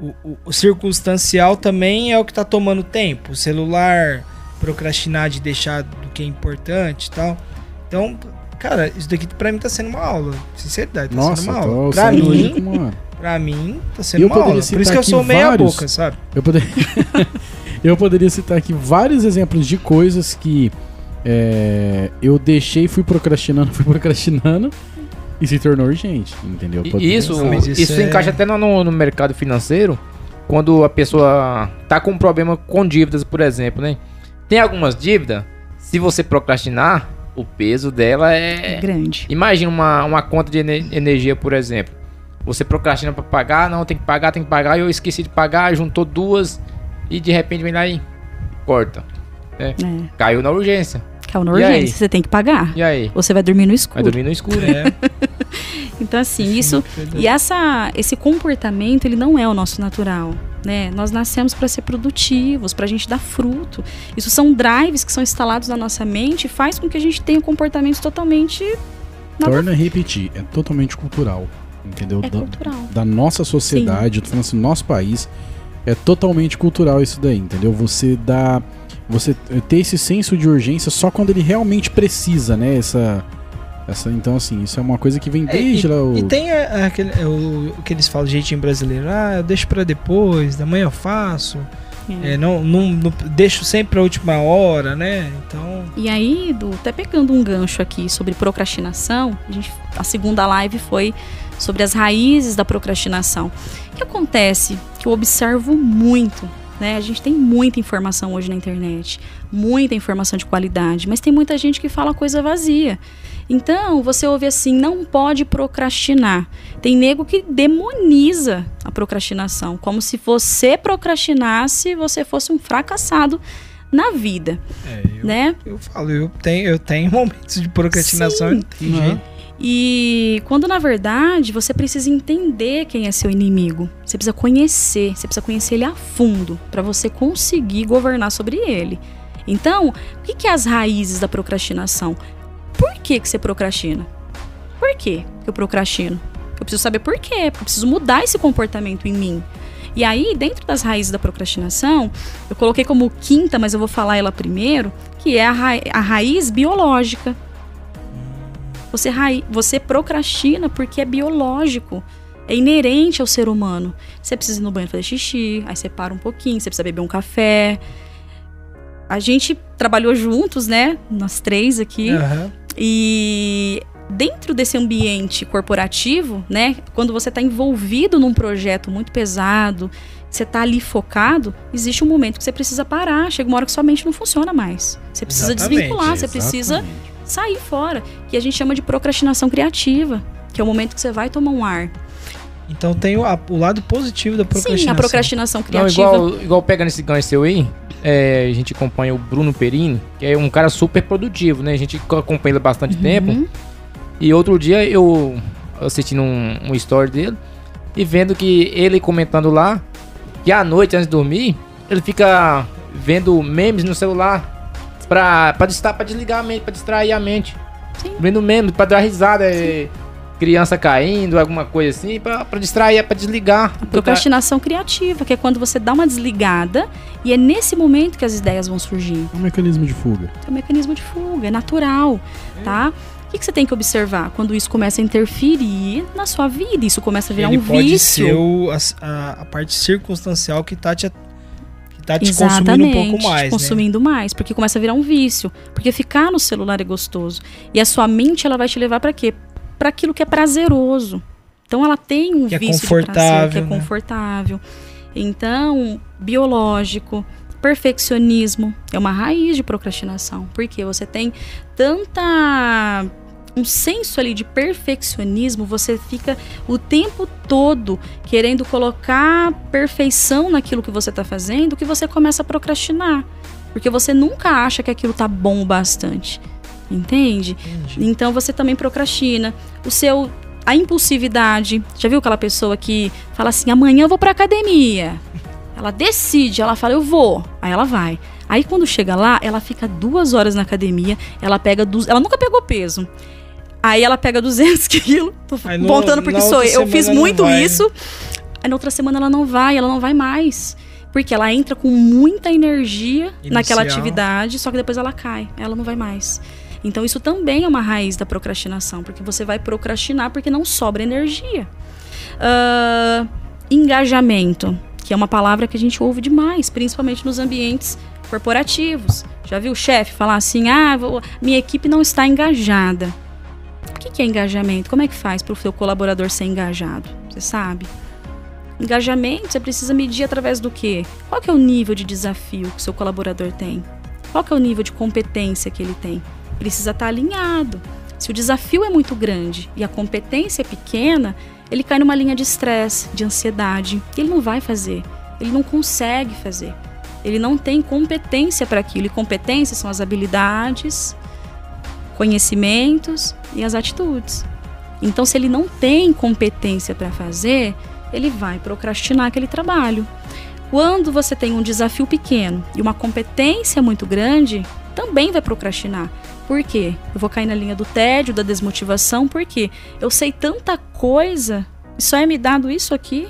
o, o- o circunstancial também é o que tá tomando tempo. O celular, procrastinar de deixar do que é importante e tal. Então, cara, isso daqui pra mim tá sendo uma aula. Sinceridade, tá Nossa, sendo uma tô aula. Pra mim, pra mim, tá sendo Eu uma aula. Por isso que eu sou meia vários- boca, sabe? Eu poderia... eu poderia citar aqui vários exemplos de coisas que é, eu deixei, fui procrastinando, fui procrastinando e se tornou urgente, entendeu? Isso, isso, isso é- encaixa até no, no- mercado financeiro, quando a pessoa tá com um problema com dívidas, por exemplo, né? Tem algumas dívidas, se você procrastinar, o peso dela É é. grande. Imagina uma, uma conta de ene- energia, por exemplo. Você procrastina pra pagar, não, tem que pagar, tem que pagar, e eu esqueci de pagar, juntou duas, e de repente vem lá e corta. É. Caiu na urgência. Caiu na E aí? urgência, você tem que pagar. E aí? Você vai dormir no Vai escuro. dormir no escuro. É. Então, assim, isso. E essa, esse comportamento, ele não é o nosso natural. Né? Nós nascemos para ser produtivos, para a gente dar fruto. Isso são drives que são instalados na nossa mente e faz com que a gente tenha comportamentos totalmente. nada- Torna a repetir, é totalmente cultural, entendeu? É Da- cultural. da nossa sociedade, eu tô falando assim, nosso país, é totalmente cultural isso daí, entendeu? Você dá. Você ter esse senso de urgência só quando ele realmente precisa, né? Essa. essa então, assim, isso é uma coisa que vem É, desde lá o. E tem a- aquele, é, o, o que eles falam, jeitinho brasileiro. Ah, eu deixo pra depois, da manhã eu faço. É, não, não, não- deixo sempre a última hora, né? Então, E aí, Du, até pegando um gancho aqui sobre procrastinação, a, gente- a segunda live foi sobre as raízes da procrastinação. O que acontece? Que eu observo muito, né? A gente tem muita informação hoje na internet, muita informação de qualidade, mas tem muita gente que fala coisa vazia. Então, você ouve assim, não pode procrastinar. Tem nego que demoniza a procrastinação, como se você procrastinasse, você fosse um fracassado na vida, é, eu, né? eu falo, eu tenho, eu tenho momentos de procrastinação, Sim. E quando na verdade você precisa entender quem é seu inimigo, você precisa conhecer, você precisa conhecer ele a fundo para você conseguir governar sobre ele. Então, o que, que é as raízes da procrastinação? Por que, que você procrastina? Por que eu procrastino? Eu preciso saber por quê, eu preciso mudar esse comportamento em mim. E aí, dentro das raízes da procrastinação, eu coloquei como quinta, mas eu vou falar ela primeiro, que é a, ra a raiz biológica. Você, rai- você procrastina porque é biológico. É inerente ao ser humano. Você precisa ir no banheiro fazer xixi, aí você para um pouquinho, você precisa beber um café. A gente trabalhou juntos, né? Nós três aqui. Aham. E dentro desse ambiente corporativo, né, quando você está envolvido num projeto muito pesado, você está ali focado, existe um momento que você precisa parar. Chega uma hora que sua mente não funciona mais. Você precisa Exatamente, desvincular, você precisa Exatamente. sair fora, que a gente chama de procrastinação criativa, que é o momento que você vai tomar um ar. Então tem o, a- o lado positivo da procrastinação. Sim, a procrastinação Não, criativa. igual, igual pega nesse gancho seu aí, é, a gente acompanha o Bruno Perini, que é um cara super produtivo, né? A gente acompanha ele há bastante tempo. Uhum. E outro dia eu assistindo um, um story dele e vendo que ele comentando lá que à noite, antes de dormir, ele fica vendo memes no celular pra, pra, pra desligar a mente, pra distrair a mente. Sim. Vendo memes, pra dar risada, é, criança caindo, alguma coisa assim, pra, pra distrair, pra desligar. A procrastinação criativa, que é quando você dá uma desligada e é nesse momento que as ideias vão surgir. É um mecanismo de fuga. É um mecanismo de fuga, é natural, tá? O que, que você tem que observar quando isso começa a interferir na sua vida? Isso começa a virar Ele um pode vício. ser o- a, a- a parte circunstancial que tá te, que tá te consumindo um pouco mais, te consumindo mais, porque começa a virar um vício. Porque ficar no celular é gostoso. E a sua mente, ela vai te levar para quê? Para aquilo que é prazeroso. Então ela tem um Que é vício de prazer, que confortável, é né? confortável. Então, biológico, perfeccionismo é uma raiz de procrastinação. Porque você tem tanta um senso ali de perfeccionismo, você fica o tempo todo querendo colocar perfeição naquilo que você está fazendo, que você começa a procrastinar. Porque você nunca acha que aquilo tá bom o bastante. Entende? Entendi. Então você também procrastina. O seu a impulsividade. Já viu aquela pessoa que fala assim: "Amanhã eu vou pra academia". Ela decide, ela fala: "Eu vou". Aí ela vai. Aí quando chega lá, ela fica duas horas na academia, ela pega, du- ela nunca pegou peso. Aí ela pega 200 quilos, tô no- montando porque sou eu. Eu fiz muito né? isso. Aí na outra semana ela não vai, ela não vai mais. Porque ela entra com muita energia naquela Inicial. atividade, só que depois ela cai, ela não vai mais. Então isso também é uma raiz da procrastinação, porque você vai procrastinar porque não sobra energia. Ah, engajamento, que é uma palavra que a gente ouve demais, principalmente nos ambientes corporativos. Já viu o chefe falar assim: ah, vou- minha equipe não está engajada. O que que é engajamento? Como é que faz para o seu colaborador ser engajado? Você sabe? Engajamento você precisa medir através do quê? Qual que é o nível de desafio que o seu colaborador tem? Qual que é o nível de competência que ele tem? Precisa estar alinhado. Se o desafio é muito grande e a competência é pequena, ele cai numa linha de estresse, de ansiedade. E ele não vai fazer. Ele não consegue fazer. Ele não tem competência para aquilo. E competências são as habilidades, conhecimentos e as atitudes. Então, se ele não tem competência para fazer, ele vai procrastinar aquele trabalho. Quando você tem um desafio pequeno e uma competência muito grande, também vai procrastinar. Por quê? Eu vou cair na linha do tédio, da desmotivação, porque eu sei tanta coisa e só é me dado isso aqui.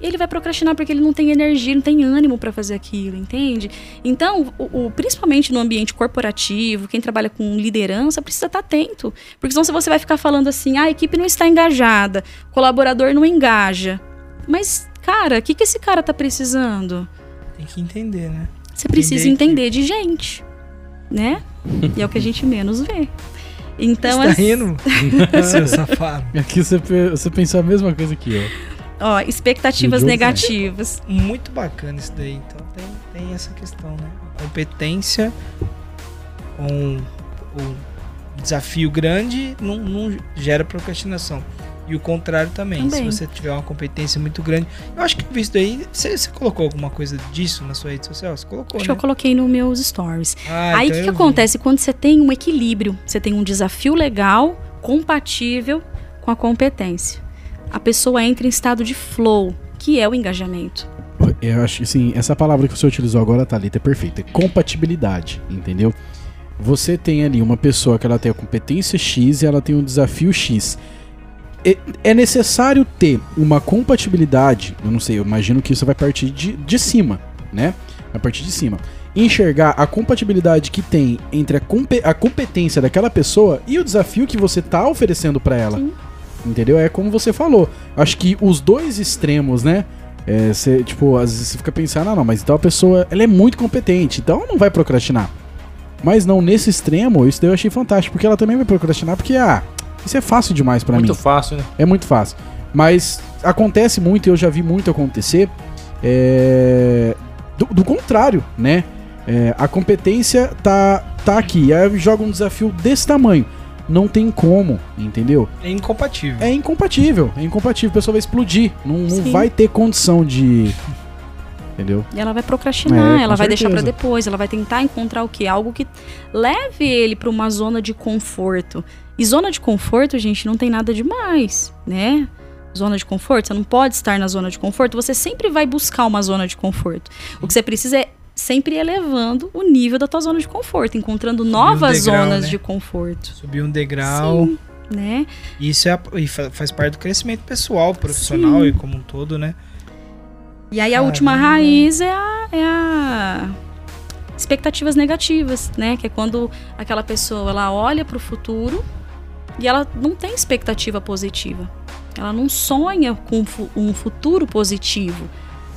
E ele vai procrastinar porque ele não tem energia, não tem ânimo para fazer aquilo, entende? Então, o, o- principalmente no ambiente corporativo, quem trabalha com liderança precisa estar atento. Porque senão você vai ficar falando assim, ah, a equipe não está engajada, o colaborador não engaja. Mas, cara, o que, que esse cara tá precisando? Tem que entender, né? Você precisa Entender entender de gente, né? E é o que a gente menos vê. Então, Você tá rindo? Seu safado. Aqui você, você pensou a mesma coisa que eu. ó, expectativas negativas. Muito bacana isso daí. Então tem, tem essa questão, né? A competência com o desafio grande não, não gera procrastinação. E o contrário também. Também. Se você tiver uma competência muito grande. Eu acho que visto aí. Você, você colocou alguma coisa disso na sua rede social? Você colocou, Acho que né? eu coloquei nos meus stories. Ah, Aí o então que, que acontece quando você tem um equilíbrio? Você tem um desafio legal, compatível com a competência. A pessoa entra em estado de flow, que é o engajamento. Eu acho que assim, essa palavra que você utilizou agora, Thalita, é perfeita. É compatibilidade, entendeu? Você tem ali uma pessoa que ela tem a competência X e ela tem um desafio X. É- É necessário ter uma compatibilidade, eu não sei, eu imagino que isso vai partir de, de cima, né? Vai partir de cima. Enxergar a compatibilidade que tem entre a, compe- a competência daquela pessoa e o desafio que você tá oferecendo pra ela. Sim. Entendeu? É como você falou. Acho que os dois extremos, né? É, cê, tipo, às vezes você fica pensando, ah, não, mas então a pessoa ela é muito competente, então ela não vai procrastinar. Mas não, nesse extremo, isso daí eu achei fantástico, porque ela também vai procrastinar, porque, ah, isso é fácil demais pra Muito mim. fácil, né? É muito fácil. Mas acontece muito, e eu já vi muito acontecer, é, do, do contrário, né? É, a competência tá, tá aqui, aí joga um desafio desse tamanho. Não tem como, entendeu? É incompatível. É incompatível, é incompatível, a pessoa vai explodir, não, não vai ter condição de. Entendeu? E ela vai procrastinar, É, ela vai deixar pra certeza. depois, ela vai tentar encontrar o quê? Algo que leve ele pra uma zona de conforto. E zona de conforto, gente, não tem nada demais, né? Zona de conforto, você não pode estar na zona de conforto, você sempre vai buscar uma zona de conforto. O que você precisa é sempre ir elevando o nível da tua zona de conforto, encontrando novas degrau, zonas né? de conforto, Subir um degrau. Sim. né? E Isso é, e faz parte do crescimento pessoal, profissional Sim. e como um todo, né? E aí a Caramba. última raiz é a, é a expectativas negativas, né? Que é quando aquela pessoa ela olha para o futuro e ela não tem expectativa positiva. Ela não sonha com um um futuro positivo.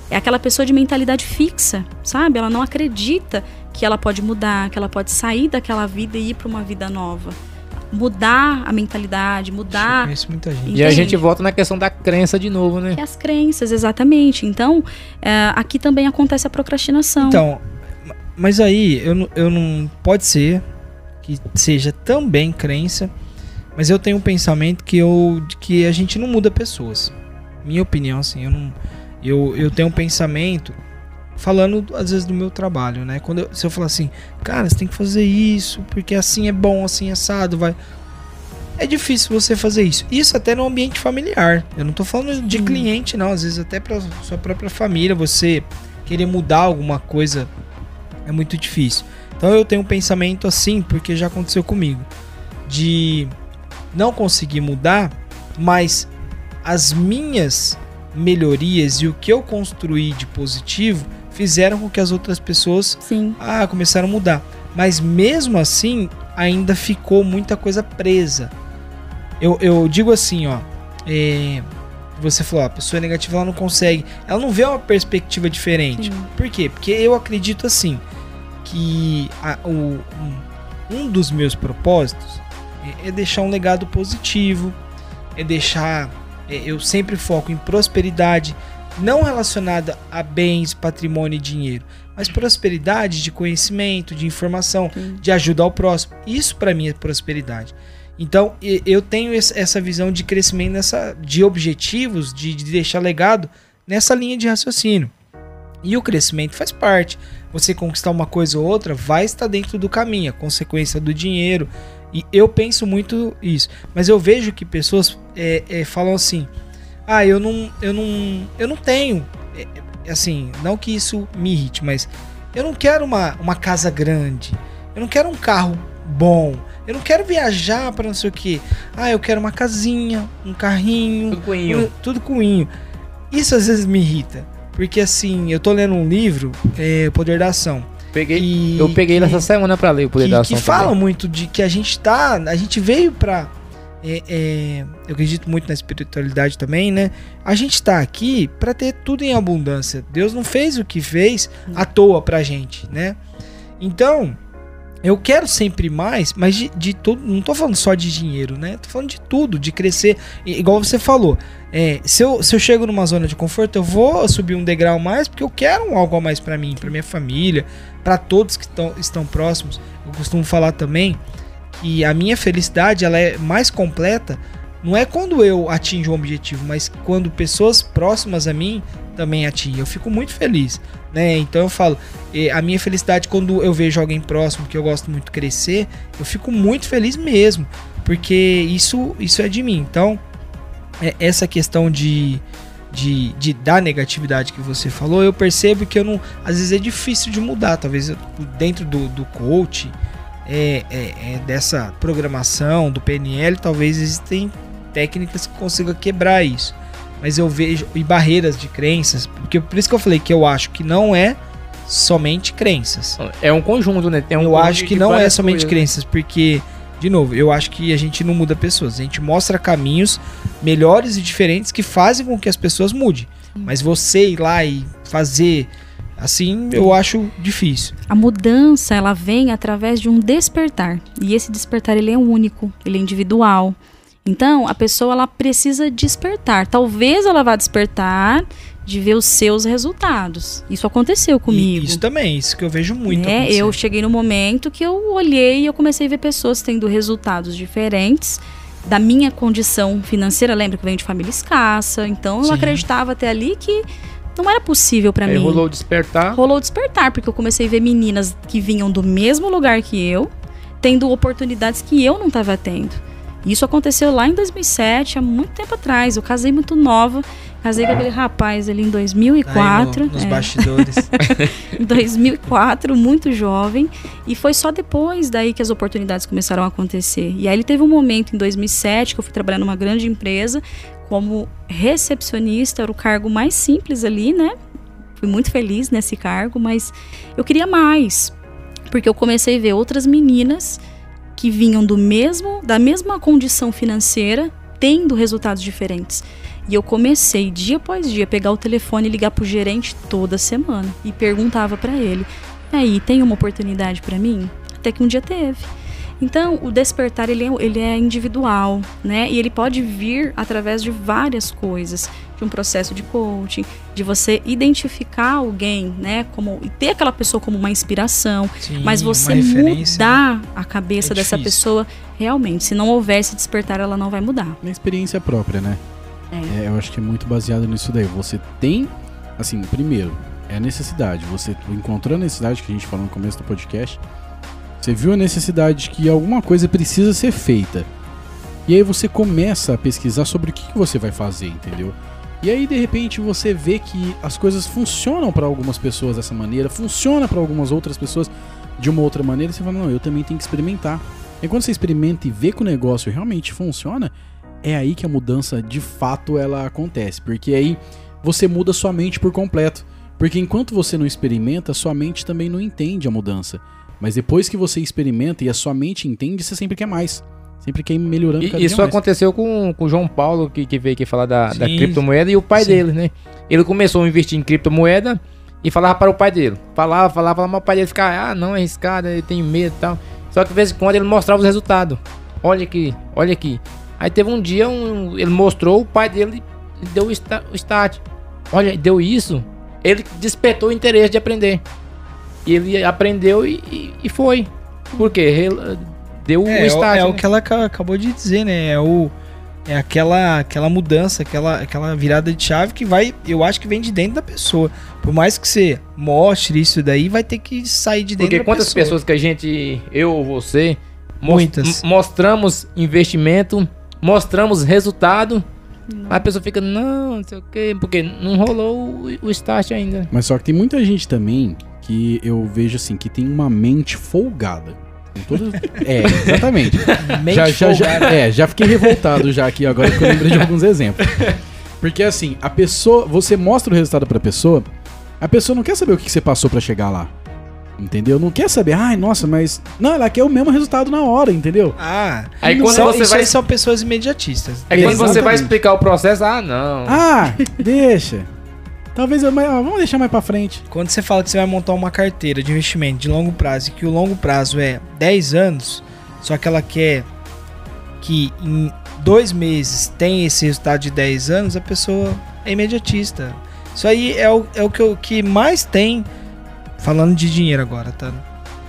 É aquela pessoa de mentalidade fixa, sabe? Ela não acredita que ela pode mudar, que ela pode sair daquela vida e ir para uma vida nova. Mudar a mentalidade, Eu mudar conheço muita gente. E a gente volta na questão da crença de novo, né? que as crenças, exatamente. Então, é, aqui também acontece a procrastinação. Então, ma- mas aí eu, não- eu não. Pode ser que seja também crença, mas eu tenho um pensamento que, eu, de que a gente não muda pessoas. Minha opinião, assim, eu não. Eu, eu tenho um pensamento falando às vezes do meu trabalho, né? Quando eu, se eu falar assim, cara, você tem que fazer isso, porque assim é bom, assim é assado, vai. É difícil você fazer isso. Isso até no ambiente familiar. Eu não tô falando de Sim. cliente, não. Às vezes até pra sua própria família, você querer mudar alguma coisa é muito difícil. Então eu tenho um pensamento assim, porque já aconteceu comigo, de não conseguir mudar, mas as minhas melhorias e o que eu construí de positivo fizeram com que as outras pessoas Sim. ah, começaram a mudar. Mas mesmo assim, ainda ficou muita coisa presa. Eu, eu digo assim, ó. é, você falou, ó, a pessoa negativa ela não consegue. Ela não vê uma perspectiva diferente. Sim. Por quê? Porque eu acredito assim que a- o- um, um dos meus propósitos é, é deixar um legado positivo, é deixar. é, eu sempre foco em prosperidade, não relacionada a bens, patrimônio e dinheiro, mas prosperidade de conhecimento, de informação, Sim. de ajudar o próximo. Isso para mim é prosperidade. Então eu tenho essa visão de crescimento nessa, de objetivos, de, de deixar legado nessa linha de raciocínio. E o crescimento faz parte. Você conquistar uma coisa ou outra vai estar dentro do caminho, a consequência do dinheiro. E eu penso muito isso. Mas eu vejo que pessoas é, é, falam assim: ah, eu não, eu não, eu não tenho. é, é, assim, não que isso me irrite, mas eu não quero uma, uma casa grande. Eu não quero um carro bom. Eu não quero viajar para não sei o que. Ah, eu quero uma casinha, um carrinho, Tudo coinho. tudo, tudo com inho. Isso às vezes me irrita. Porque assim, eu tô lendo um livro, é, O Poder da Ação. Peguei, eu peguei que- nessa semana pra ler o Poder que, da que Ação. fala também. muito de que a gente tá. A gente veio pra é, é, eu acredito muito na espiritualidade também, né? A gente tá aqui para ter tudo em abundância. Deus não fez o que fez à toa pra gente, né? Então, eu quero sempre mais, mas de, de tudo. Não tô falando só de dinheiro, né? Tô falando de tudo, de crescer. Igual você falou. É, se, eu, se eu chego numa zona de conforto, eu vou subir um degrau mais porque eu quero um algo a mais pra mim, pra minha família, pra todos que tão, estão próximos. Eu costumo falar também que a minha felicidade ela é mais completa. Não é quando eu atinjo um objetivo, mas quando pessoas próximas a mim também atingem. Eu fico muito feliz, né? Então eu falo, a minha felicidade quando eu vejo alguém próximo que eu gosto muito crescer, eu fico muito feliz mesmo, porque isso isso é de mim. Então, é- essa questão de, de, de da negatividade que você falou, eu percebo que eu não. Às vezes é difícil de mudar. Talvez eu- dentro do, do coach, é, é- é dessa programação, do PNL, talvez existem técnicas que consigam quebrar isso. Mas eu vejo. E barreiras de crenças. Porque por isso que eu falei que eu acho que não é somente crenças. É um conjunto, né? Tem um eu acho que não é somente coisas. crenças, porque, de novo, eu acho que a gente não muda pessoas. A gente mostra caminhos melhores e diferentes que fazem com que as pessoas mudem. Mas você ir lá e fazer assim, eu acho difícil. A mudança, ela vem através de um despertar. E esse despertar, ele é único, ele é individual. Então, a pessoa, ela precisa despertar. Talvez ela vá despertar de ver os seus resultados. Isso aconteceu E comigo. isso também, isso que eu vejo muito. acontecer. Eu cheguei no momento que eu olhei e eu comecei a ver pessoas tendo resultados diferentes da minha condição financeira. Lembra que eu venho de família escassa, então eu Sim. acreditava até ali que não era possível para mim. rolou o despertar. Rolou o despertar, porque eu comecei a ver meninas que vinham do mesmo lugar que eu, tendo oportunidades que eu não estava tendo. Isso aconteceu lá em 2007, há muito tempo atrás. Eu casei muito nova, casei com aquele rapaz ali em 2004. Aí no- nos é. bastidores. em 2004, muito jovem, e foi só depois daí que as oportunidades começaram a acontecer. E aí ele teve um momento em 2007 que eu fui trabalhar numa grande empresa como recepcionista, era o cargo mais simples ali, né? Fui muito feliz nesse cargo, mas eu queria mais, porque eu comecei a ver outras meninas que vinham do mesmo, da mesma condição financeira, tendo resultados diferentes. E eu comecei dia após dia pegar o telefone e ligar pro gerente toda semana e perguntava pra ele: "E aí, tem uma oportunidade pra mim?" Até que um dia teve. Então, o despertar ele é, ele é individual, né? E ele pode vir através de várias coisas, de um processo de coaching, de você identificar alguém, né, como e ter aquela pessoa como uma inspiração, Sim, mas você né? mudar a cabeça É dessa pessoa realmente, se não houver esse despertar, ela não vai mudar. Na experiência própria, né? É. É, eu acho que é muito baseado nisso daí. Você tem, assim, primeiro, é a necessidade. Você encontrou a necessidade que a gente falou no começo do podcast. Você viu a necessidade de que alguma coisa precisa ser feita. E aí você começa a pesquisar sobre o que, você vai fazer, entendeu? E aí de repente você vê que as coisas funcionam para algumas pessoas dessa maneira, funciona para algumas outras pessoas de uma outra maneira, e você fala, não, eu também tenho que experimentar. E quando você experimenta e vê que o negócio realmente funciona, é aí que a mudança de fato ela acontece, porque aí você muda sua mente por completo. Porque enquanto você não experimenta, sua mente também não entende a mudança. Mas depois que você experimenta e a sua mente entende, você sempre quer mais. Sempre quer ir melhorando cada E, dia isso mais. aconteceu com, com o João Paulo, que, que veio aqui falar da, da criptomoeda, e o pai Sim. dele, né? Ele começou a investir em criptomoeda e falava para o pai dele. Falava, falava, falava, mas o pai dele ficava, ah, não, é arriscado, ele tem medo e tal. Só que de vez em quando ele mostrava os resultados. Olha aqui, olha aqui. Aí teve um dia, um- ele mostrou, o pai dele deu o start. Olha, deu isso. Ele despertou o interesse de aprender. E ele aprendeu e, e- e foi. Por quê? Ele, deu o É, é, o- start. é o né? que ela aca- acabou de dizer, né? É o é aquela aquela mudança, aquela aquela virada de chave que vai, eu acho que vem de dentro da pessoa. Por mais que você mostre isso daí, vai ter que sair de dentro Porque da quantas pessoa. pessoas que a gente, eu ou você, Muitas. mostramos investimento, mostramos resultado, aí a pessoa fica, não, não sei o quê, porque não rolou o, o start ainda. Mas só que tem muita gente também que eu vejo assim, que tem uma mente folgada. Todas- É, exatamente. Mente já, já, já, é, já fiquei revoltado já aqui agora que eu lembrei de alguns exemplos. Porque assim, a pessoa, você mostra o resultado pra pessoa, a pessoa não quer saber o que você passou pra chegar lá. Entendeu? Não quer saber, ai, nossa, mas. Não, ela quer o mesmo resultado na hora, entendeu? Ah, Aí quando são, você isso vai- aí são pessoas imediatistas. É quando você vai explicar o processo, ah, não. Ah, deixa. Talvez eu. mas, ó, Vamos deixar mais pra frente. Quando você fala que você vai montar uma carteira de investimento de longo prazo e que o longo prazo é 10 anos, só que ela quer que em dois meses tem esse resultado de 10 anos, a pessoa é imediatista. Isso aí é o, é o que, o que mais tem, falando de dinheiro agora, tá?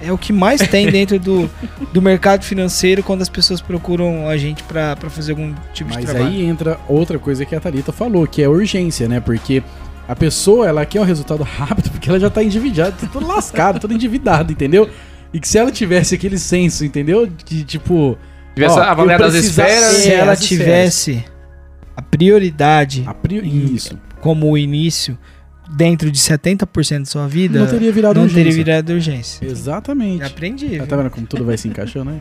É o que mais tem dentro do, do mercado financeiro quando as pessoas procuram a gente pra pra fazer algum tipo de Mas trabalho. aí entra outra coisa que a Thalita falou, que é urgência, né? Porque a pessoa, ela quer um resultado rápido porque ela já tá endividada, tá toda lascada, toda endividada, entendeu? E que se ela tivesse aquele senso, entendeu? De tipo. Tivesse ó, avaliado eu as precisava- esferas, Se ela esferas. tivesse a prioridade A priori, isso. como o início dentro de 70% da sua vida, Não teria virado não urgência. teria virado urgência. Exatamente. Já aprendi. Tá viu? vendo como tudo vai se encaixando, né?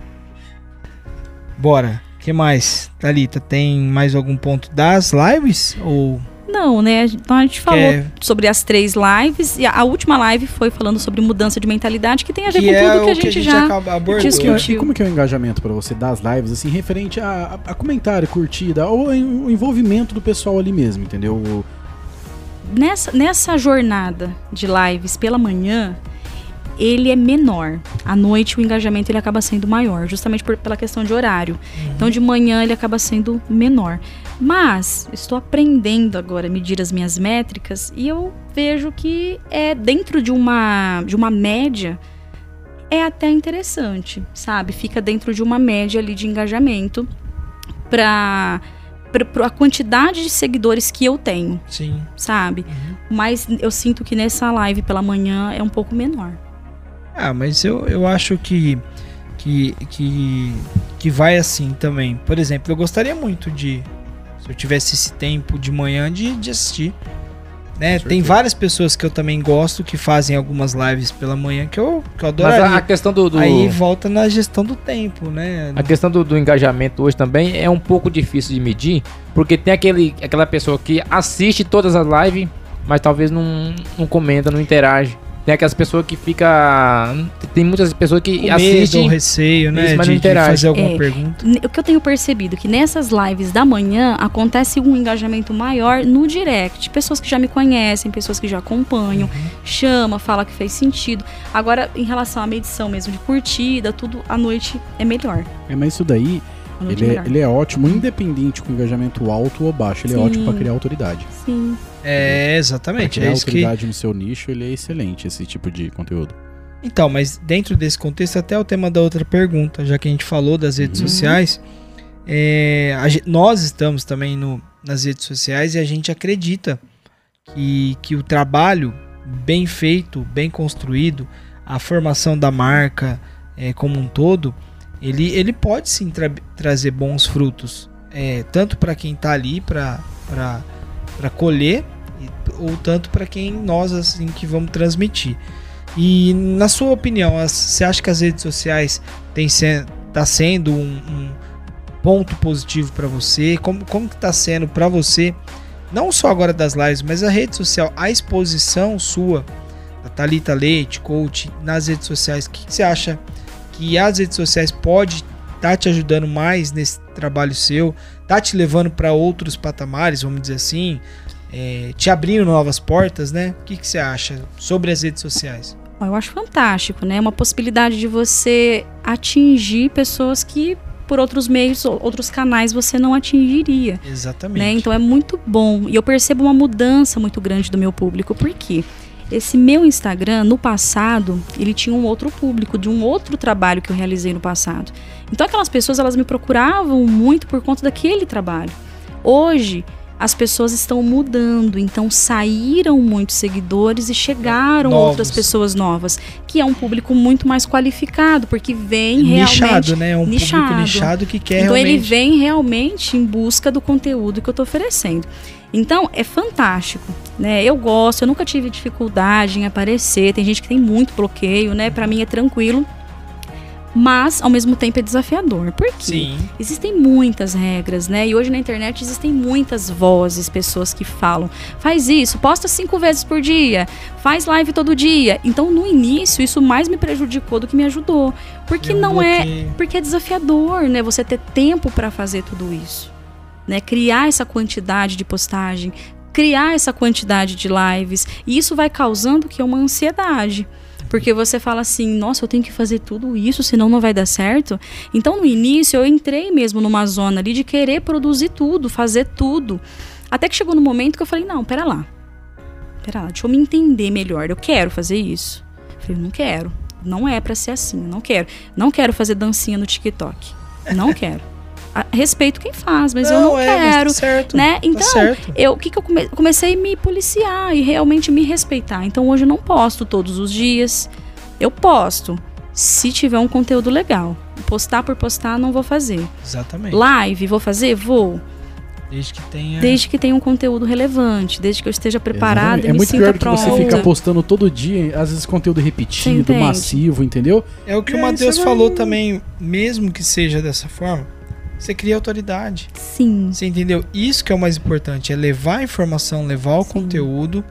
Bora. que mais? Thalita, tem mais algum ponto das lives? Ou Não, né? Então a gente falou quer sobre as três lives e a, a última live foi falando sobre mudança de mentalidade que tem a ver que com é tudo que o a gente já. abordou. discutiu. E como que é o engajamento pra você das lives, assim, referente a, a- a comentário, curtida, ou em- o envolvimento do pessoal ali mesmo, entendeu? Nessa, nessa jornada de lives pela manhã, ele é menor. À noite o engajamento ele acaba sendo maior, justamente por- pela questão de horário. Então de manhã ele acaba sendo menor. Mas estou aprendendo agora a medir as minhas métricas e eu vejo que é dentro de uma de uma média é até interessante, sabe? Fica dentro de uma média ali de engajamento para a quantidade de seguidores que eu tenho, Sim. sabe? Uhum. Mas eu sinto que nessa live pela manhã é um pouco menor. Ah, mas eu, eu acho que, que, que, que vai assim também. Por exemplo, eu gostaria muito de, se eu tivesse esse tempo de manhã, de, de assistir. Né? Tem várias pessoas que eu também gosto que fazem algumas lives pela manhã que eu, que eu Mas adoraria. a, a questão do, do- Aí volta na gestão do tempo, né? a questão do, do engajamento hoje também é um pouco difícil de medir, porque tem aquele, aquela pessoa que assiste todas as lives, mas talvez não, não comenta, não interage. Tem aquelas pessoas que fica. Tem muitas pessoas que Com medo, assistem. ou receio, né? Isso, mas de, não de fazer alguma É. pergunta. O que eu tenho percebido é que nessas lives da manhã acontece um engajamento maior no direct. Pessoas que já me conhecem, pessoas que já acompanham, chama, fala que fez sentido. Agora, em relação à medição mesmo de curtida, tudo à noite é melhor. É, mas isso daí, noite ele é é, ele é ótimo, independente com engajamento alto ou baixo. Ele é Sim. ótimo pra criar autoridade. Sim. É, exatamente. É isso que. autoridade no seu nicho, ele é excelente, esse tipo de conteúdo. Então, mas dentro desse contexto, até o tema da outra pergunta, já que a gente falou das redes Uhum. sociais, é, a nós estamos também no, nas redes sociais e a gente acredita que, que o trabalho bem feito, bem construído, a formação da marca é, como um todo, ele, ele pode sim tra- trazer bons frutos, é, tanto para quem está ali para colher, e- ou tanto para quem nós assim que vamos transmitir. E na sua opinião, você acha que as redes sociais têm se, tá sendo um, um ponto positivo para você? Como, como que tá sendo para você? Não só agora das lives, mas a rede social, a exposição sua, da Thalita Leite, coach, nas redes sociais, o que, que você acha que as redes sociais pode estar te ajudando mais nesse trabalho seu? Tá te levando para outros patamares, vamos dizer assim? é, te abrindo novas portas, né? O que, que você acha sobre as redes sociais? Eu acho fantástico, né? Uma possibilidade de você atingir pessoas que por outros meios, ou outros canais você não atingiria. Exatamente. né? Então é muito bom. E eu percebo uma mudança muito grande do meu público. Por quê? Esse meu Instagram, no passado, ele tinha um outro público, de um outro trabalho que eu realizei no passado. Então aquelas pessoas, elas me procuravam muito por conta daquele trabalho. Hoje, as pessoas estão mudando, então saíram muitos seguidores e chegaram Novos. outras pessoas novas, que é um público muito mais qualificado, porque vem realmente nichado, né? Um nichado. público nichado que quer então ele realmente. vem realmente em busca do conteúdo que eu tô oferecendo. Então é fantástico, né? Eu gosto, eu nunca tive dificuldade em aparecer. Tem gente que tem muito bloqueio, né? Para mim é tranquilo. mas ao mesmo tempo é desafiador. Por quê? Sim. Existem muitas regras, né? E hoje na internet existem muitas vozes, pessoas que falam: faz isso, posta cinco vezes por dia, faz live todo dia. Então, no início, isso mais me prejudicou do que me ajudou. Porque É um não é. bloqueio. Porque é desafiador, né? Você ter tempo para fazer tudo isso. Né? Criar essa quantidade de postagem, criar essa quantidade de lives. E isso vai causando que é uma ansiedade. Porque você fala assim, nossa, eu tenho que fazer tudo isso, senão não vai dar certo. Então, no início, eu entrei mesmo numa zona ali de querer produzir tudo, fazer tudo. Até que chegou no momento que eu falei, não, pera lá. Pera lá, deixa eu me entender melhor. Eu quero fazer isso. Eu falei, não quero. Não é pra ser assim, não quero. Não quero fazer dancinha no TikTok. Não quero. Respeito quem faz, mas eu não é, mas quero. Tá certo. né? Tá Então, certo. eu, o que, que eu come- comecei a me policiar e realmente me respeitar. Então hoje eu não posto todos os dias. Eu posto se tiver um conteúdo legal. Postar por postar não vou fazer. Exatamente. Live vou fazer? Vou. Desde que tenha. Desde que tenha um conteúdo relevante, desde que eu esteja preparada Exatamente. e É me muito sinta pior do que você ficar postando todo dia, às vezes conteúdo repetido, massivo, entendeu? É o que o É, Matheus você vai- falou também, mesmo que seja dessa forma, você cria autoridade. Sim. Você entendeu? Isso que é o mais importante, é levar a informação, levar o Sim. conteúdo,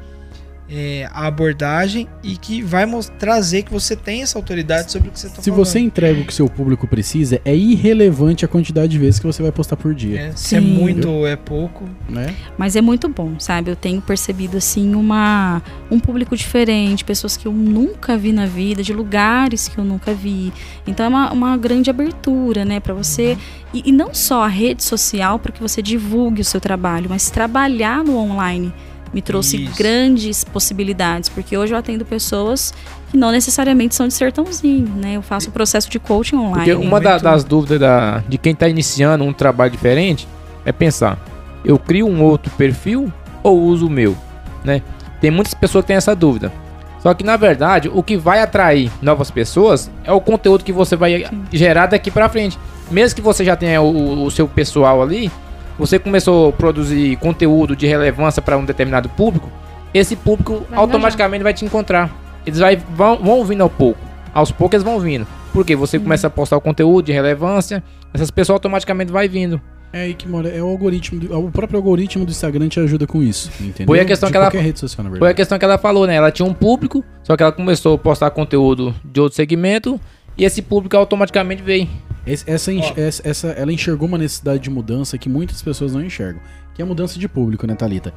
é, a abordagem e que vai trazer que você tem essa autoridade sobre o que você está Se falando. você entrega o que seu público precisa, é irrelevante a quantidade de vezes que você vai postar por dia, É, se é Sim. muito ou é pouco. né? Mas é muito bom, sabe? Eu tenho percebido assim uma um público diferente, pessoas que eu nunca vi na vida, de lugares que eu nunca vi. Então é uma, uma grande abertura, né, Pra você e, e não só a rede social para que você divulgue o seu trabalho, mas trabalhar no online me trouxe Isso. grandes possibilidades, porque hoje eu atendo pessoas que não necessariamente são de sertãozinho, né? Eu faço o processo de coaching online. Porque uma da- das dúvidas da- de quem está iniciando um trabalho diferente é pensar: eu crio um outro perfil ou uso o meu? Né? Tem muitas pessoas que têm essa dúvida. Só que na verdade, o que vai atrair novas pessoas é o conteúdo que você vai Sim. gerar daqui pra frente. Mesmo que você já tenha o, o seu pessoal ali, você começou a produzir conteúdo de relevância para um determinado público, esse público Vai automaticamente vai te encontrar. Eles vai, vão, vão vindo ao pouco. Aos poucos eles vão vindo. Porque você começa a postar o conteúdo de relevância, essas pessoas automaticamente vai vindo. É aí que mora, é o algoritmo, do- o próprio algoritmo do Instagram te ajuda com isso, entendeu? Foi a questão de que ela- rede social, na Foi a verdade. questão que ela falou, né? Ela tinha um público, só que ela começou a postar conteúdo de outro segmento e esse público automaticamente veio. Esse- essa, essa, essa- ela enxergou uma necessidade de mudança que muitas pessoas não enxergam, que é a mudança de público, né, Thalita?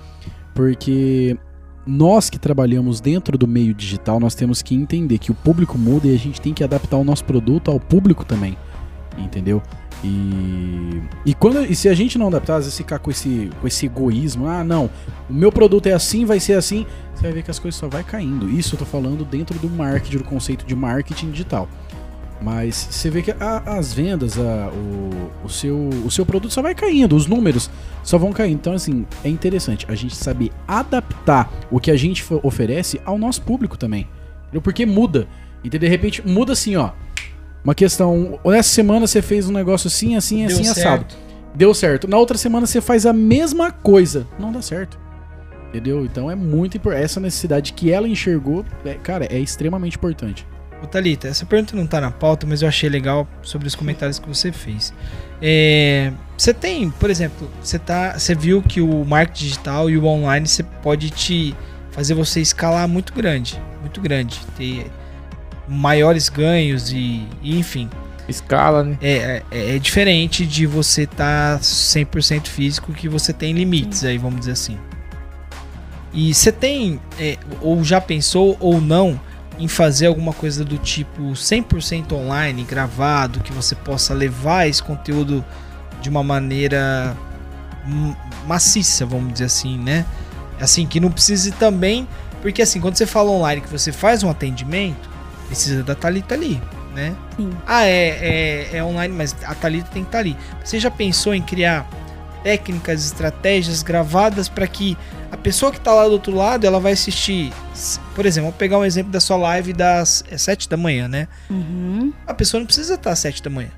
Porque nós que trabalhamos dentro do meio digital, nós temos que entender que o público muda e a gente tem que adaptar o nosso produto ao público também, entendeu? E, e, quando, e se a gente não adaptar, às vezes ficar com esse, com esse egoísmo, ah, não, o meu produto é assim, vai ser assim, você vai ver que as coisas só vai caindo. Isso eu tô falando dentro do marketing, do conceito de marketing digital. Mas você vê que a- as vendas, a- o, o seu, o seu produto só vai caindo, os números só vão caindo. Então, assim, é interessante a gente saber adaptar o que a gente oferece ao nosso público também. Entendeu? Porque muda. E de repente muda assim, ó. Uma questão. Nessa semana você fez um negócio assim, assim, Deu assim, certo. assado. Deu certo. Na outra semana você faz a mesma coisa. Não dá certo. Entendeu? Então é muito importante. Essa necessidade que ela enxergou, é, cara, é extremamente importante. Ô Thalita, essa pergunta não tá na pauta, mas eu achei legal sobre os comentários que você fez. É, você tem, por exemplo, você tá, você viu que o marketing digital e o online você pode te fazer você escalar muito grande, muito grande, ter maiores ganhos e, e enfim, Escala, né? é, é, é diferente de você estar 100% físico que você tem limites aí, vamos dizer assim. E você tem, é, ou já pensou ou não, em fazer alguma coisa do tipo 100% online, gravado, que você possa levar esse conteúdo de uma maneira maciça, vamos dizer assim, né? Assim, que não precise também, porque assim, quando você fala online que você faz um atendimento, precisa da Thalita ali, né? Sim. Ah, é, é, é online, mas a Thalita tem que estar ali. Você já pensou em criar técnicas, estratégias gravadas para que a pessoa que está lá do outro lado, ela vai assistir, por exemplo, vamos pegar um exemplo da sua live das é, 7 da manhã, né? Uhum. A pessoa não precisa estar às 7 da manhã.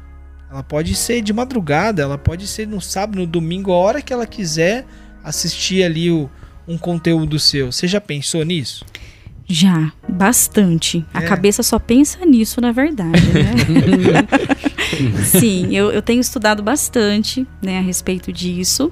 Ela pode ser de madrugada, ela pode ser no sábado, no domingo, a hora que ela quiser assistir ali o, um conteúdo seu. Você já pensou nisso? Já, bastante. A É. cabeça só pensa nisso, na verdade, né? Sim, eu, eu tenho estudado bastante, né, a respeito disso.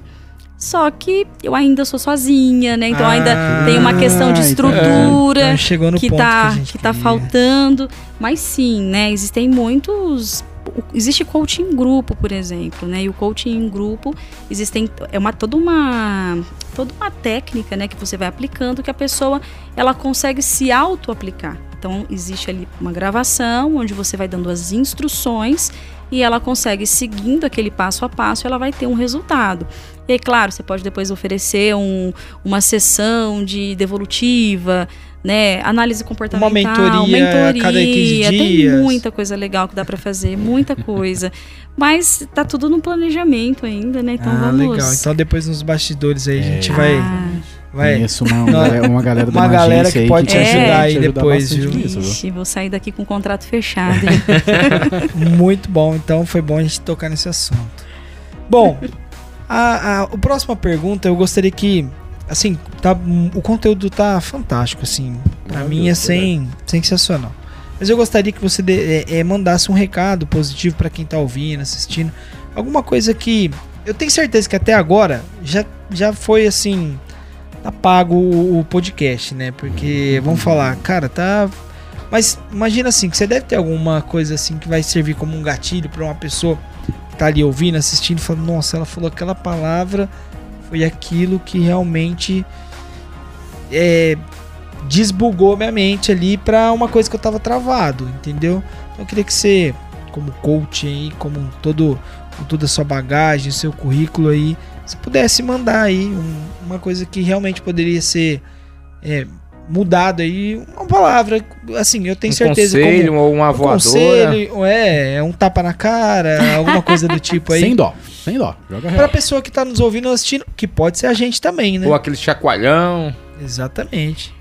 Só que eu ainda sou sozinha, né? Então ainda Ah, tem uma questão de então- estrutura Então chegou no que ponto tá, que a que tá queria. faltando. Mas sim, né? Existem muitos. Existe coaching em grupo, por exemplo, né? E o coaching em grupo existem é uma toda uma toda uma técnica, né, que você vai aplicando que a pessoa ela consegue se auto aplicar. Então existe ali uma gravação onde você vai dando as instruções e ela consegue seguindo aquele passo a passo, ela vai ter um resultado. E claro, você pode depois oferecer um, uma sessão de devolutiva, né, análise comportamental, mentoria a cada 15 tem dias. muita coisa legal que dá para fazer, muita coisa. Mas tá tudo no planejamento ainda, né? Então ah, vamos. legal. Então depois nos bastidores aí a gente É. vai, Ah, vai Conheço uma, uma, uma galera uma uma galera que aí pode te É. ajudar aí te ajudar depois, viu? Ixi, vou sair daqui com o contrato fechado. Muito bom, então foi bom a gente tocar nesse assunto. Bom, a, a, a próxima pergunta eu gostaria que, assim, tá, o conteúdo tá fantástico, assim, pra mim é sem, sensacional. Mas eu gostaria que você dê- é, é, mandasse um recado positivo pra quem tá ouvindo, assistindo, alguma coisa que eu tenho certeza que até agora já, já foi assim, tá pago o, o podcast, né? Porque vamos falar, cara, tá mas imagina assim, que você deve ter alguma coisa assim que vai servir como um gatilho pra uma pessoa que tá ali ouvindo, assistindo, falando, nossa, ela falou aquela palavra, foi aquilo que realmente é, desbugou minha mente ali pra uma coisa que eu tava travado, entendeu? Então eu queria que você, como coach aí, como todo, com toda a sua bagagem, seu currículo aí, você pudesse mandar aí um- uma coisa que realmente poderia ser é, mudado aí, uma palavra, assim, eu tenho um certeza conselho como ou uma um voadora. conselho, é, é um tapa na cara, alguma coisa do tipo aí. Sem dó, sem dó. Joga Pra real. pessoa que tá nos ouvindo ou assistindo, que pode ser a gente também, né? Ou aquele chacoalhão. Exatamente.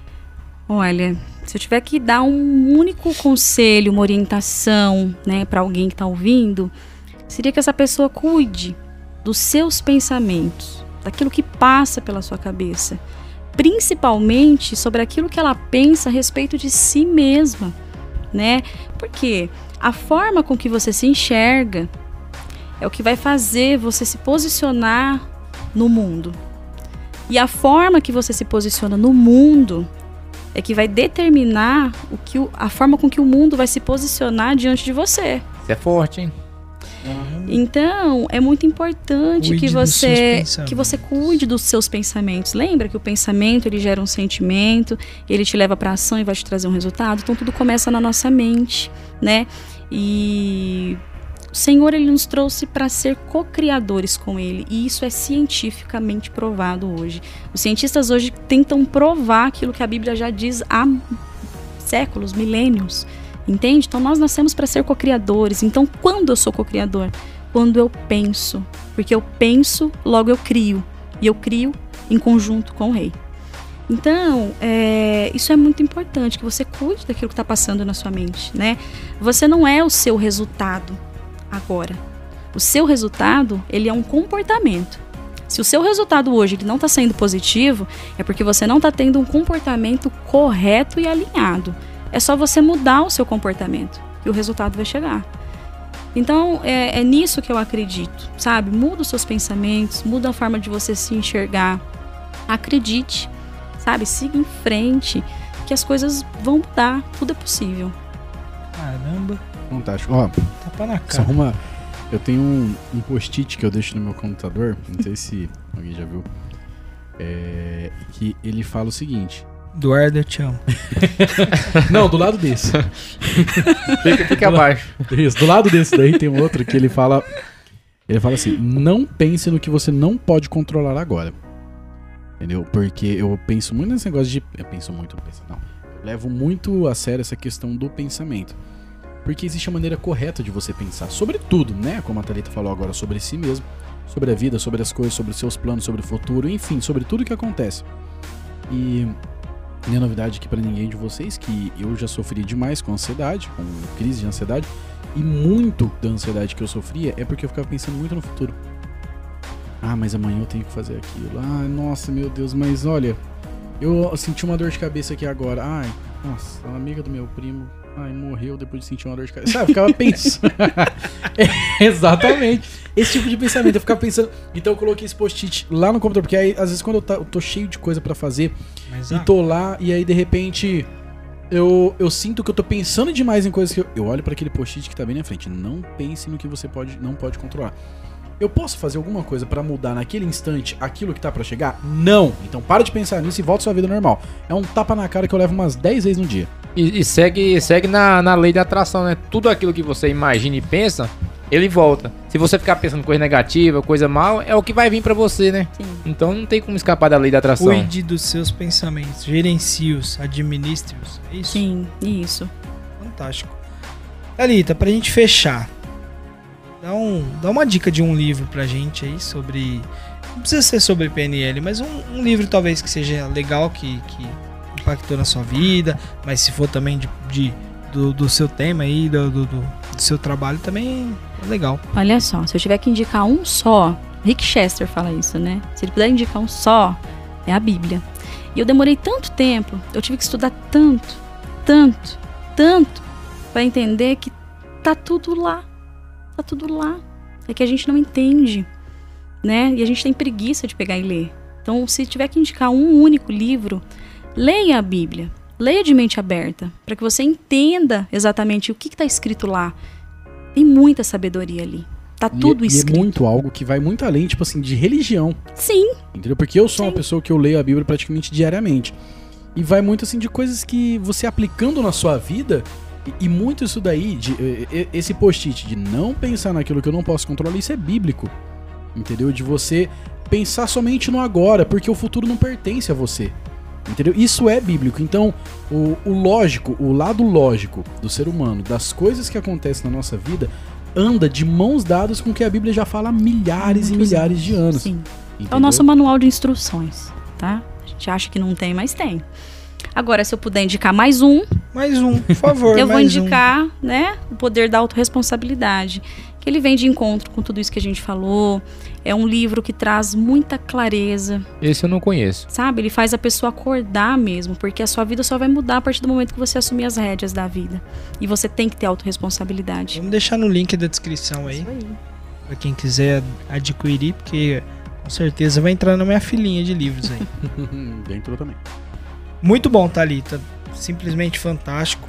Olha, se eu tiver que dar um único conselho, uma orientação, né, para alguém que está ouvindo, seria que essa pessoa cuide dos seus pensamentos, daquilo que passa pela sua cabeça, principalmente sobre aquilo que ela pensa a respeito de si mesma, né? Porque a forma com que você se enxerga é o que vai fazer você se posicionar no mundo. E a forma que você se posiciona no mundo é que vai determinar o que o- a forma com que o mundo vai se posicionar diante de você. Isso é forte, hein? Então, é muito importante Cuide que você que você cuide dos seus pensamentos. Lembra que o pensamento, ele gera um sentimento, ele te leva para ação e vai te trazer um resultado. Então tudo começa na nossa mente, né? E o Senhor ele nos trouxe para ser co-criadores com ele, e isso é cientificamente provado hoje. Os cientistas hoje tentam provar aquilo que a Bíblia já diz há séculos, milênios. Entende? Então nós nascemos para ser co-criadores. Então quando eu sou co-criador? Quando eu penso. Porque eu penso, logo eu crio. E eu crio em conjunto com o rei. Então, é, isso é muito importante, que você cuide daquilo que está passando na sua mente, né? Você não é o seu resultado agora. O seu resultado, ele é um comportamento. Se o seu resultado hoje ele não está sendo positivo, é porque você não está tendo um comportamento correto e alinhado. É só você mudar o seu comportamento que o resultado vai chegar. Então é, é nisso que eu acredito, sabe? Muda os seus pensamentos, muda a forma de você se enxergar. Acredite, sabe? Siga em frente, que as coisas vão mudar. Tudo é possível. Caramba, Fantástico. Ó, tapa na só cara. uma. Eu tenho um, um post-it que eu deixo no meu computador, não sei se alguém já viu. É, que ele fala o seguinte. Eduardo, eu te amo. Não, do lado desse. Fica, fica abaixo. Isso, do lado desse daí tem um outro que ele fala. Ele fala assim: não pense no que você não pode controlar agora. Entendeu? Porque eu penso muito nesse negócio de. Eu penso muito no pensamento. Não. Eu levo muito a sério essa questão do pensamento. Porque existe a maneira correta de você pensar sobre tudo, né? Como a Thalita falou agora, sobre si mesmo, sobre a vida, sobre as coisas, sobre os seus planos, sobre o futuro, enfim, sobre tudo que acontece. E é novidade aqui pra ninguém de vocês que eu já sofri demais com ansiedade, com crise de ansiedade. E muito da ansiedade que eu sofria é porque eu ficava pensando muito no futuro. Ah, mas amanhã eu tenho que fazer aquilo. Ah, nossa, meu Deus, mas olha, eu senti uma dor de cabeça aqui agora. Ai, Nossa, uma amiga do meu primo. Ai, morreu depois de sentir uma dor de cabeça. Sabe, eu ficava pensando. É, exatamente. Esse tipo de pensamento. Eu ficava pensando. Então eu coloquei esse post-it lá no computador. Porque aí, às vezes, quando eu, tá- eu tô cheio de coisa pra fazer Mas, e ah, tô lá, e aí de repente. Eu, eu sinto que eu tô pensando demais em coisas que eu, eu olho pra aquele post-it que tá bem na frente. Não pense no que você pode, não pode controlar. Eu posso fazer alguma coisa pra mudar naquele instante aquilo que tá pra chegar? Não. Então para de pensar nisso e volta à sua vida normal. É um tapa na cara que eu levo umas 10 vezes no dia. E, e segue, segue na, na lei da atração, né? Tudo aquilo que você imagina e pensa, ele volta. Se você ficar pensando coisa negativa, coisa mal, é o que vai vir pra você, né? Sim. Então não tem como escapar da lei da atração. Cuide dos seus pensamentos, gerencie-os, administre-os. É isso. Sim, isso. Fantástico. Thalita, pra gente fechar, dá, um, dá uma dica de um livro pra gente aí sobre. Não precisa ser sobre PNL, mas um, um livro talvez que seja legal, que, que impactou na sua vida, mas se for também de, de- do, do seu tema aí, do, do, do- seu trabalho, também é legal. Olha só, se eu tiver que indicar um só, Rick Chester fala isso, né? Se ele puder indicar um só, é a Bíblia. E eu demorei tanto tempo, eu tive que estudar tanto, tanto, tanto, para entender que tá tudo lá. Tá tudo lá. É que a gente não entende, né? E a gente tem preguiça de pegar e ler. Então, se tiver que indicar um único livro, leia a Bíblia. Leia de mente aberta, para que você entenda exatamente o que está escrito lá. Tem muita sabedoria ali. Tá E- tudo e, escrito. é muito algo que vai muito além, tipo assim, de religião. Sim, Entendeu? Porque eu sou uma Sim. pessoa que eu leio a Bíblia praticamente diariamente. E vai muito assim de coisas que você aplicando na sua vida. E, e muito isso daí, de, esse post-it de não pensar naquilo que eu não posso controlar, isso é bíblico. Entendeu? De você pensar somente no agora, porque o futuro não pertence a você. Entendeu? Isso é bíblico. Então, o, o lógico, o lado lógico do ser humano, das coisas que acontecem na nossa vida, anda de mãos dadas com o que a Bíblia já fala há milhares e Muitos milhares de anos. sim. É o entendeu? nosso manual de instruções, tá? A gente acha que não tem, mas tem. Agora, se eu puder indicar mais um, Mais um, por favor. eu vou mais um. indicar, né, o poder da autorresponsabilidade. Que ele vem de encontro com tudo isso que a gente falou. É um livro que traz muita clareza, Esse eu não conheço. sabe? Ele faz a pessoa acordar mesmo, porque a sua vida só vai mudar a partir do momento que você assumir as rédeas da vida. E você tem que ter autorresponsabilidade. Vamos deixar no link da descrição aí, Isso aí. pra quem quiser adquirir, porque com certeza vai entrar na minha filinha de livros aí. Dentro também. Muito bom, Thalita. Simplesmente fantástico.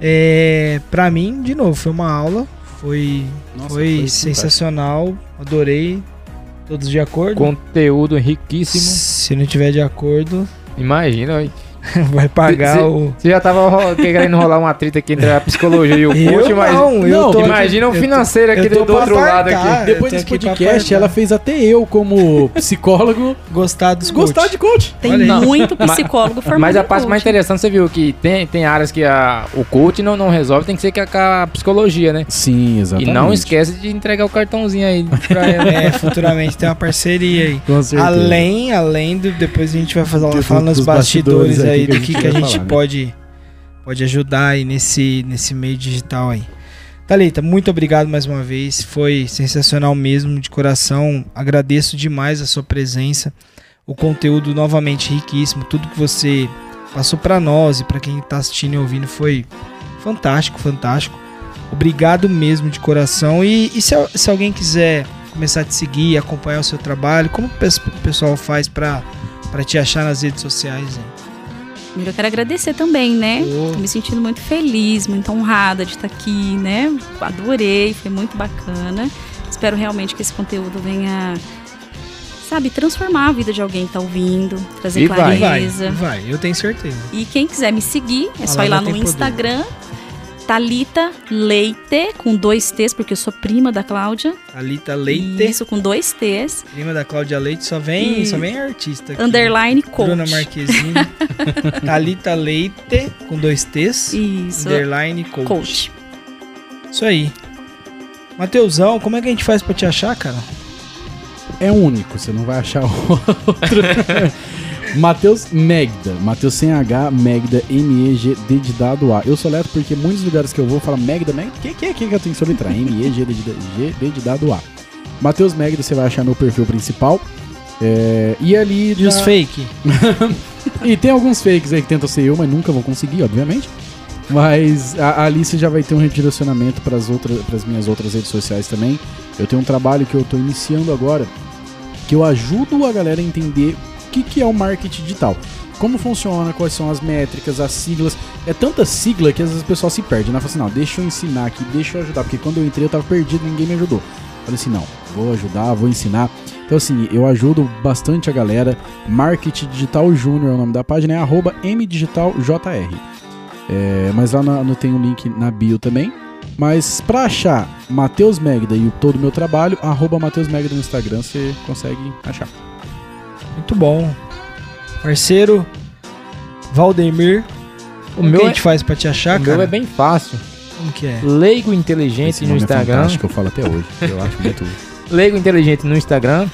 É, pra mim, de novo, foi uma aula. Foi, Nossa, foi, fantástico. sensacional. Adorei. Todos de acordo? Conteúdo riquíssimo. Se não tiver de acordo, Imagina, ó. vai pagar Se- o. Você já tava querendo rolar uma treta aqui entre a psicologia e o Eu coach, mas não, eu não, tô imagina aqui- o financeiro aqui do, outro lado aqui. Depois desse podcast, ela fez até eu, como psicólogo, Gostar dos gostar coach. de coach. Tem aí. muito psicólogo formado Mas a parte mais interessante, você viu que tem, tem áreas que a, o coach não, não resolve, tem que ser com a, psicologia, né? Sim, E exatamente. não esquece de entregar o cartãozinho aí pra ela. É, futuramente tem uma parceria aí. Com certeza. Além, além do. Depois a gente vai fazer, Do- falar nos bastidores, bastidores aí aqui do que, que a gente falar, né? pode, pode ajudar aí nesse, nesse meio digital aí. Thalita, muito obrigado mais uma vez. Foi sensacional mesmo, de coração. Agradeço demais a sua presença. O conteúdo novamente riquíssimo. Tudo que você passou pra nós e pra quem tá assistindo e ouvindo foi fantástico, fantástico. Obrigado mesmo de coração. E, e se, se alguém quiser começar a te seguir, acompanhar o seu trabalho, como o pes- o pessoal faz pra pra te achar nas redes sociais? hein? Primeiro eu quero agradecer também, né? Ô. Tô me sentindo muito feliz, muito honrada de estar aqui, né? Adorei, foi muito bacana. Espero realmente que esse conteúdo venha, sabe, transformar a vida de alguém que tá ouvindo, trazer E vai. clareza. vai, eu tenho certeza. E quem quiser me seguir, é só Palavra ir lá no poder. Talita Leite, com dois T's, porque eu sou prima da Cláudia. Thalita Leite, Isso, com dois T's. prima da Cláudia Leite, só vem, E- só vem artista. aqui. Underline coach. Bruna Marquezine. Thalita Leite, com dois T's. Isso, Underline coach. coach. Isso aí. Mateusão, como é que a gente faz pra te achar, cara? É único, você não vai achar outro. Matheus Megda. Matheus sem H, Megda, M-E-G-D de dado A. Eu sou leto porque muitos lugares que eu vou falam Megda, Megda. Que, que é que eu tenho que soletrar? M-E-G-D de, dado A. Matheus Megda, você vai achar meu perfil principal. É, e ali. E os na- fake? E tem alguns fakes aí que tentam ser eu, mas nunca vão conseguir, obviamente. Mas a, a Alice já vai ter um redirecionamento para as minhas outras redes sociais também. Eu tenho um trabalho que eu estou iniciando agora, que eu ajudo a galera a entender que, que é o marketing digital. Como funciona, quais são as métricas, as siglas. É tanta sigla que às vezes o pessoal se perde, né? Fala assim, não, deixa eu ensinar aqui, deixa eu ajudar. Porque quando eu entrei eu tava perdido, ninguém me ajudou. Falei assim, não, vou ajudar, vou ensinar. Então assim, eu ajudo bastante a galera. Marketing Digital Júnior é o nome da página, é arroba mdigitaljr. É, mas lá no, tem um link na bio também. Mas pra achar Matheus Megda e todo o meu trabalho, arroba Matheus Megda no Instagram, você consegue achar. Muito bom. Parceiro, Valdemir. O meu que a gente é, faz pra te achar, o cara? meu é bem fácil. Como que é? Leigo Inteligente no é Instagram. Acho que eu falo até hoje. Eu acho muito. Leigo Inteligente no Instagram.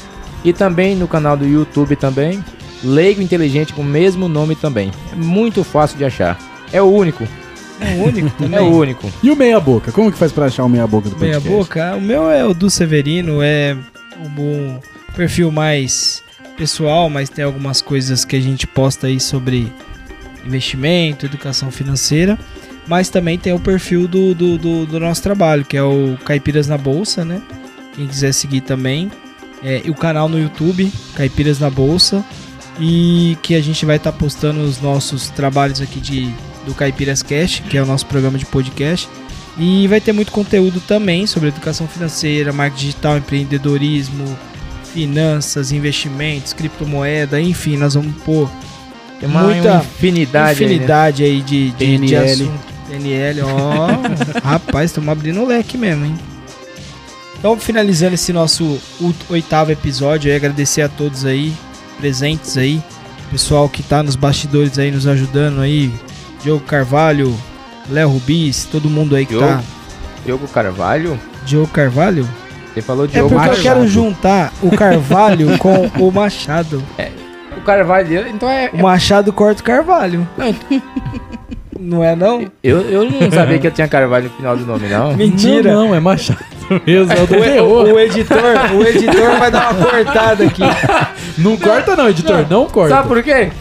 E também no canal do YouTube também. Leigo Inteligente com o mesmo nome também. É muito fácil de achar. É o único. É o único também? É o único. E o Meia Boca? Como que faz pra achar o Meia Boca do podcast? Meia Boca? O meu é o do Severino, é um perfil mais pessoal, mas tem algumas coisas que a gente posta aí sobre investimento, educação financeira. Mas também tem o perfil do, do, do, do nosso trabalho, que é o Caipiras na Bolsa, né? Quem quiser seguir também. É, o canal no YouTube, Caipiras na Bolsa. E que a gente vai estar tá postando os nossos trabalhos aqui de do Caipiras Cast, que é o nosso programa de podcast. E vai ter muito conteúdo também sobre educação financeira, marketing digital, empreendedorismo, finanças, investimentos, criptomoeda, enfim, nós vamos pôr Tem uma muita infinidade, infinidade aí, né? aí de, de, de assunto. PNL, ó. rapaz, estamos abrindo o leque mesmo, hein? Então, finalizando esse nosso oitavo episódio, aí, agradecer a todos aí, presentes aí, pessoal que tá nos bastidores aí, nos ajudando aí, Diogo Carvalho, Léo Rubis, todo mundo aí que Diogo, tá. Diogo Carvalho? Diogo Carvalho? Você falou é Diogo É porque Machado. eu quero juntar o Carvalho com o Machado. É, o Carvalho, então é... O Machado corta o Carvalho. Não, não é não? Eu, eu não sabia que eu tinha Carvalho no final do nome, não. Mentira. Não, não é Machado mesmo, é o, o, o, editor, o editor vai dar uma cortada aqui. Não corta não, editor, não, não corta. Sabe por quê?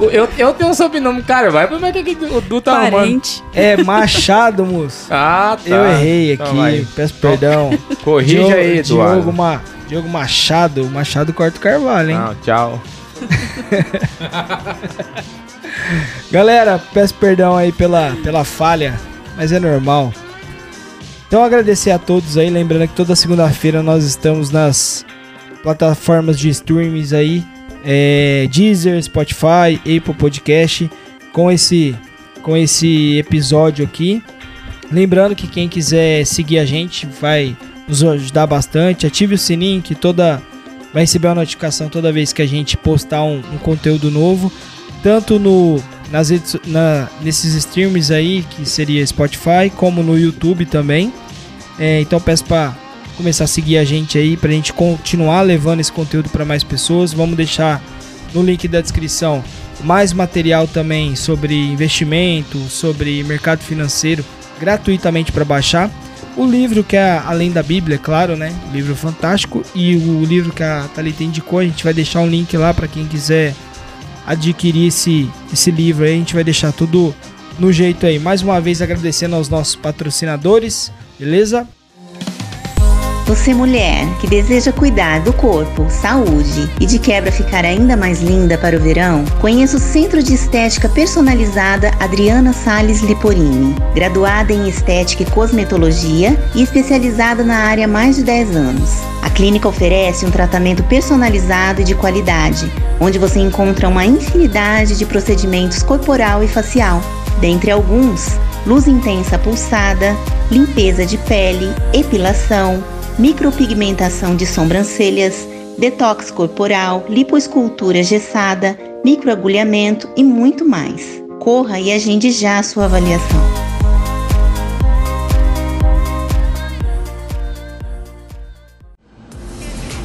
Eu, eu tenho um sobrenome Carvalho, como é que o Du tá Parente. É Machado, moço. Ah, tá. Eu errei aqui, então peço perdão. Corrija Diogo, aí, Eduardo. Diogo, Ma, Diogo Machado, Machado corta o Carvalho, hein? Não, tchau. Galera, peço perdão aí pela, pela falha, mas é normal. Então agradecer a todos aí, lembrando que toda segunda-feira nós estamos nas plataformas de streams aí, é, Deezer, Spotify, Apple Podcast, com esse, com esse episódio aqui. Lembrando que quem quiser seguir a gente vai nos ajudar bastante. Ative o sininho que toda vai receber uma notificação toda vez que a gente postar um, um conteúdo novo, tanto no nas redes, na, nesses streams aí que seria Spotify, como no YouTube também. É, então peço para começar a seguir a gente aí para a gente continuar levando esse conteúdo para mais pessoas. Vamos deixar no link da descrição mais material também sobre investimento, sobre mercado financeiro, gratuitamente para baixar. O livro que é Além da Bíblia, é claro, né? Livro fantástico. E o livro que a Thalita indicou, a gente vai deixar um link lá para quem quiser adquirir esse, esse livro aí. A gente vai deixar tudo no jeito aí. Mais uma vez agradecendo aos nossos patrocinadores, beleza? Você mulher que deseja cuidar do corpo, saúde e de quebra ficar ainda mais linda para o verão, conheça o Centro de Estética Personalizada Adriana Sales Liporini, graduada em Estética e Cosmetologia e especializada na área há mais de 10 anos. A clínica oferece um tratamento personalizado e de qualidade, onde você encontra uma infinidade de procedimentos corporal e facial. Dentre alguns, luz intensa pulsada, limpeza de pele, epilação, micropigmentação de sobrancelhas, detox corporal, lipoescultura gessada, microagulhamento e muito mais. Corra e agende já a sua avaliação.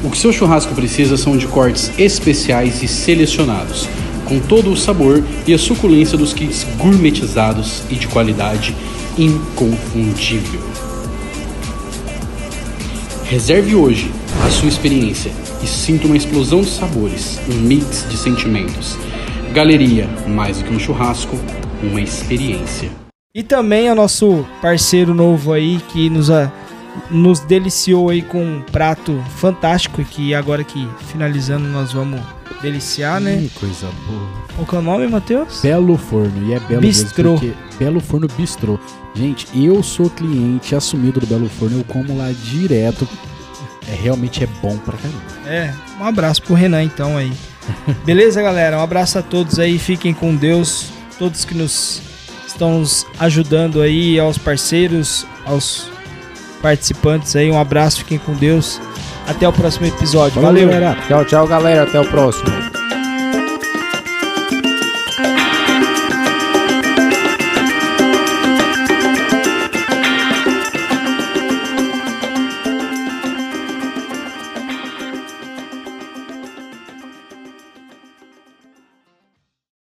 O que seu churrasco precisa são de cortes especiais e selecionados, com todo o sabor e a suculência dos kits gourmetizados e de qualidade inconfundível. Reserve hoje a sua experiência e sinta uma explosão de sabores, um mix de sentimentos. Galeria, mais do que um churrasco, uma experiência. E também é o nosso parceiro novo aí que nos, a, nos deliciou aí com um prato fantástico e que agora que finalizando nós vamos deliciar, né? Que coisa boa. Qual que é o nome, Matheus? Belo Forno, e é Belo Bistrô. mesmo, porque Belo Forno Bistrô. Gente, eu sou cliente assumido do Belo Forno, eu como lá direto. É, realmente é bom pra caramba. É, um abraço pro Renan então aí. Beleza, galera? Um abraço a todos aí, fiquem com Deus, todos que nos estão nos ajudando aí, aos parceiros, aos participantes aí, um abraço, fiquem com Deus. Até o próximo episódio. Falou, Valeu. galera. Tchau, tchau, galera. Até o próximo.